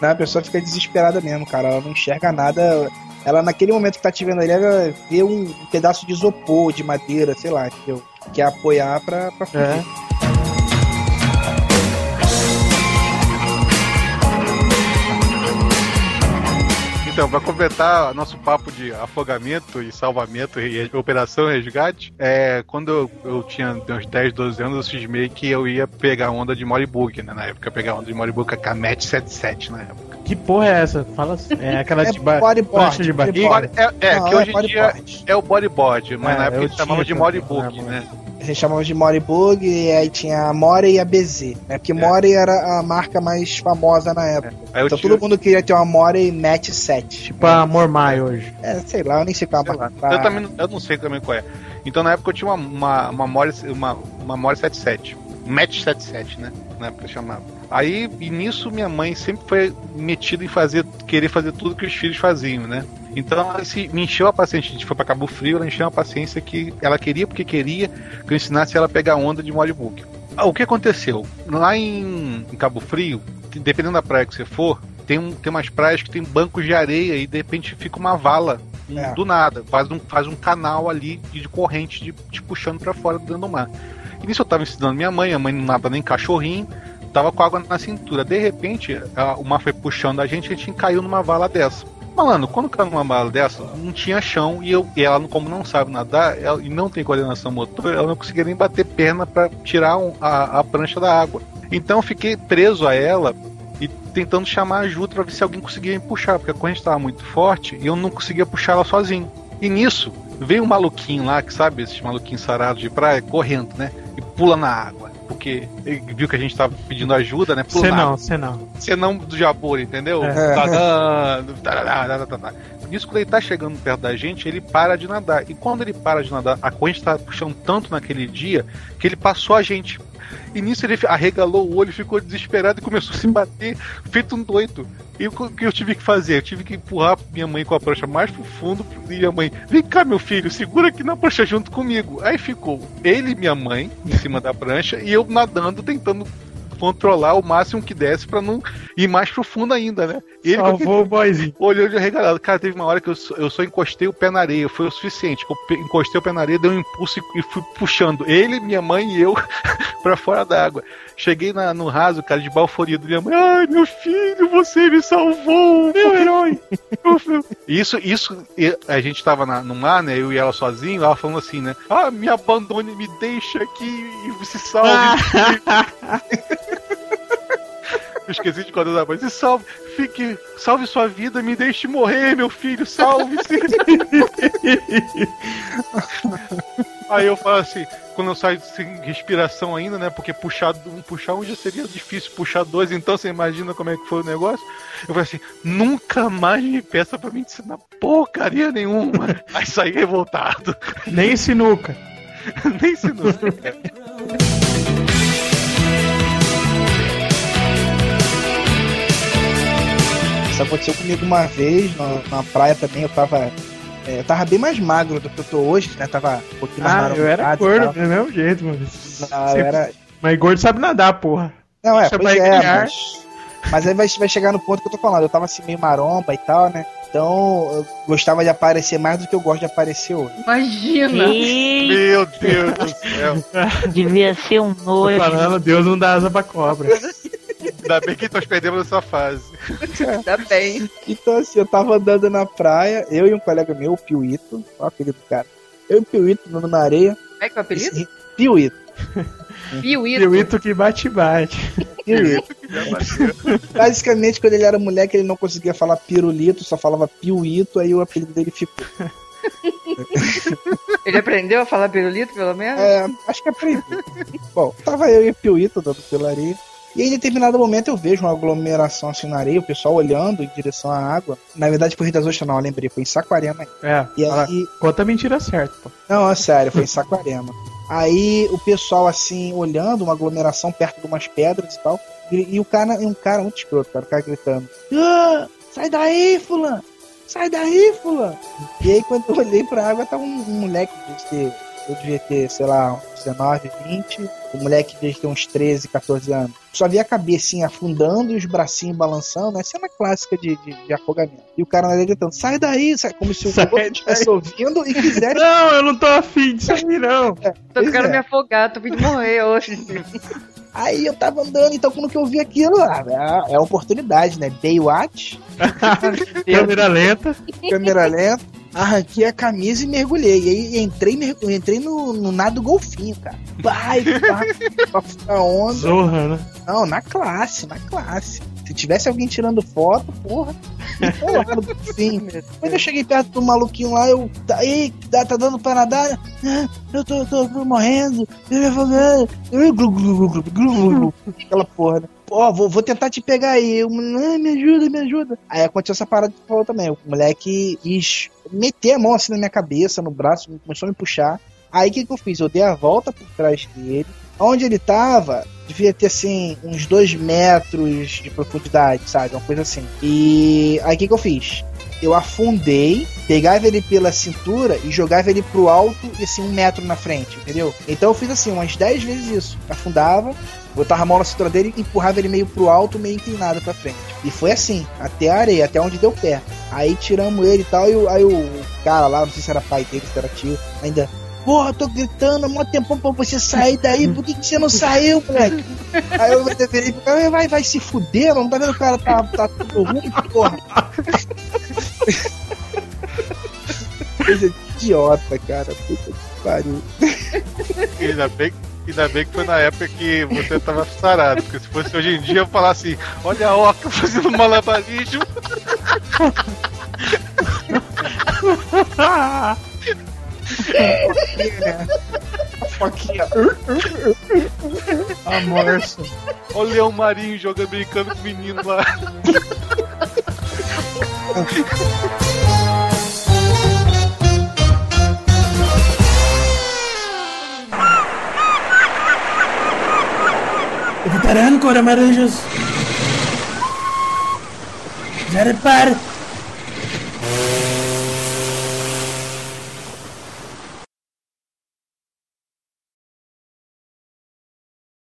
Não, a pessoa fica desesperada mesmo, cara. Ela não enxerga nada. Ela, naquele momento que tá te vendo ali, ela vê um pedaço de isopor, de madeira, sei lá, entendeu? Quer apoiar pra, pra fugir. É. Então, pra completar nosso papo de afogamento e salvamento e operação resgate, é, quando eu, eu tinha uns 10, 12 anos, eu cismei que eu ia pegar onda de Moribug, né? Na época, pegar onda de Moribug com a Camet 77 na época. Que porra é essa? Fala assim. É aquela É de ba- bodyboard, de barriga? É, é Não, que é hoje em dia é o bodyboard, mas É, na época eu eles chamavam de Moribug, né? A gente chamava de Moribug e aí tinha a More e a BZ. Né? Porque More era a marca mais famosa na época. Eu Então todo mundo queria ter uma More Match 7. Tipo a Mormai hoje. É, sei lá, eu nem sei qual é a marca. pra- Eu também não- eu não sei também qual é. Então na época eu tinha uma, uma, uma, Mori, uma, uma Mori 77. Match 77, né? Na época chamava. Aí, e nisso minha mãe sempre foi metida em fazer, querer fazer tudo que os filhos faziam, né? Então ela se, me encheu a paciência, a gente foi pra Cabo Frio, ela encheu a paciência que ela queria porque queria que eu ensinasse ela a pegar onda de modbook. Ah, O que aconteceu? Lá em, em Cabo Frio, dependendo da praia que você for, tem, um, tem umas praias que tem bancos de areia e de repente fica uma vala um, É. do nada, faz um, faz um canal ali de, de corrente de, te puxando pra fora dentro do mar. E nisso eu tava ensinando minha mãe, a mãe não nada nem cachorrinho, tava com água na cintura. De repente, a- o mar foi puxando a gente e a gente caiu numa vala dessa. Malandro, quando caiu numa vala dessa, não tinha chão e, eu, e ela, como não sabe nadar ela- e não tem coordenação motor, ela não conseguia nem bater perna pra tirar um- a, a prancha da água. Então eu fiquei preso a ela e tentando chamar ajuda pra ver se alguém conseguia me puxar, porque a corrente estava muito forte e eu não conseguia puxar ela sozinho. E nisso, veio um maluquinho lá, que sabe, esses maluquinhos sarados de praia, correndo, né? E pula na água. Porque ele viu que a gente tava pedindo ajuda, né? Você não, você não. Senão do jabor, entendeu? É. Tá dando, tarará, tarará, tarará. Nisso, quando ele tá chegando perto da gente, ele para de nadar. E quando ele para de nadar, a corrente tá puxando tanto naquele dia que ele passou a gente. E nisso ele arregalou o olho, ficou desesperado e começou a se bater, feito um doido. E o que eu tive que fazer? Eu tive que empurrar minha mãe com a prancha mais pro fundo e minha mãe, vem cá, meu filho, segura aqui na prancha junto comigo. Aí ficou ele e minha mãe em cima da prancha e eu nadando, tentando controlar o máximo que desse pra não ir mais profundo ainda, né? Ele Salvou o boyzinho. olhando de arregalado. Cara, teve uma hora que eu só, eu só encostei o pé na areia. Foi o suficiente. Eu encostei o pé na areia, dei um impulso e, e fui puxando ele, minha mãe e eu pra fora da água. Cheguei na- no raso, cara, de balforido. Minha mãe, ai, meu filho, você me salvou, meu herói. Meu filho." isso, isso, a gente tava na- no mar, né? Eu e ela sozinho, ela falando assim, né? Ah, me abandone, me deixa aqui e se salve. Eu esqueci de quando eu se salve, fique, salve sua vida, me deixe morrer, meu filho, salve-se. Aí eu falo assim, quando eu saio sem respiração ainda, né? Porque puxar um, puxar um já seria difícil, puxar dois, então você imagina como é que foi o negócio. Eu falei assim, nunca mais me peça pra me ensinar porcaria nenhuma. Aí saí revoltado. Nem sinuca. Nem ensinou. Isso aconteceu comigo uma vez na, na praia também. Eu tava. é, eu tava bem mais magro do que eu tô hoje, né? Tava um pouquinho mais Ah, eu era gordo do mesmo jeito, mano. Ah, eu era, Mas gordo sabe nadar, porra. Não, é, Deixa pois é, criar. mas, mas aí vai, vai chegar no ponto que eu tô falando. Eu tava assim meio maromba e tal, né? Então eu gostava de aparecer mais do que eu gosto de aparecer hoje. Imagina. Meu Deus do céu. devia ser um Tô nojo. falando, Deus não dá asa pra cobra. Ainda bem que nós perdemos essa fase. Tá bem. Então assim, eu tava andando na praia, eu e um colega meu, o Piuito, ó o apelido do cara. Eu e o Piuito andando na areia. Como é que é o apelido? Esse- Piuito. Piuíto. Piuito que bate-bate. Piuito. Basicamente, quando ele era moleque, ele não conseguia falar pirulito, só falava piuito, aí o apelido dele ficou. Ele aprendeu a falar pirulito, pelo menos? É, acho que é proibido. Bom, tava eu e o Piuito andando pela areia. E aí, em determinado momento, eu vejo uma aglomeração assim na areia, o pessoal olhando em direção à água. Na verdade, Rio das Ostras, não, eu lembrei, foi em Saquarema. É, E aí, conta a mentira certa, pô. não, é sério, foi em Saquarema. Aí o pessoal assim, olhando, uma aglomeração perto de umas pedras e tal. E, e o cara, e um cara muito escroto, cara, o cara gritando: "Ah, sai daí, fulano! Sai daí, fulano! E aí quando eu olhei pra água, tava um, um moleque de eu devia ter, sei lá, uns 19, 20. O moleque devia ter uns 13, 14 anos. Só via a cabecinha afundando e os bracinhos balançando, né? Cena clássica de, de, de afogamento. E o cara na gritando: sai daí! Sai, como se o daí. estivesse ouvindo e quisesse Não, eu não tô afim disso aí, não. Tô Pois querendo é. me afogar, tô vindo morrer hoje. Aí eu tava andando, então quando que eu vi aquilo, ah, é, é oportunidade, né? Baywatch, Câmera lenta. câmera lenta, arranquei a camisa e mergulhei. E aí entrei, entrei no, no nado golfinho, cara. Vai, vai, pra onda. Zorra, né? Não, na classe, na classe. Se tivesse alguém tirando foto, porra. Sim. Quando eu cheguei perto do maluquinho lá, eu. tá- Aí, tá, tá dando pra nadar? Ah, Eu tô, tô, tô morrendo. Eu me afogando. Aquela porra, né? Pô, vou, vou tentar te pegar aí. Ah, me ajuda, me ajuda. Aí aconteceu essa parada que falou também. O moleque quis meter a mão assim na minha cabeça, no braço, começou a me puxar. Aí o que, que eu fiz? Eu dei a volta por trás dele. Onde ele tava, devia ter assim, uns dois metros de profundidade, sabe? Uma coisa assim. E aí o que, que eu fiz? Eu afundei, pegava ele pela cintura e jogava ele pro alto e assim, um metro na frente, entendeu? Então eu fiz assim, umas 10 vezes isso. Afundava, botava a mão na cintura dele e empurrava ele meio pro alto, meio inclinado pra frente. E foi assim, até a areia, até onde deu pé. Aí tiramos ele e tal, e aí o cara lá, não sei se era pai dele, se era tio, ainda. Porra, tô gritando há mó tempão pra você sair daí, por que, que você não saiu, moleque? Aí eu virei pro cara, vai, vai se fuder, não tá vendo que o cara tá, tá tudo ruim, porra. Coisa idiota, cara, puta que pariu. Ainda bem, ainda bem que foi na época que você tava sarado, porque se fosse hoje em dia eu falar assim, olha a Oca fazendo malabarismo. Foquinha. A morsa. Olha o Leão Marinho jogando, brincando com o menino lá. Estarán con amarillos. Is that it, bud?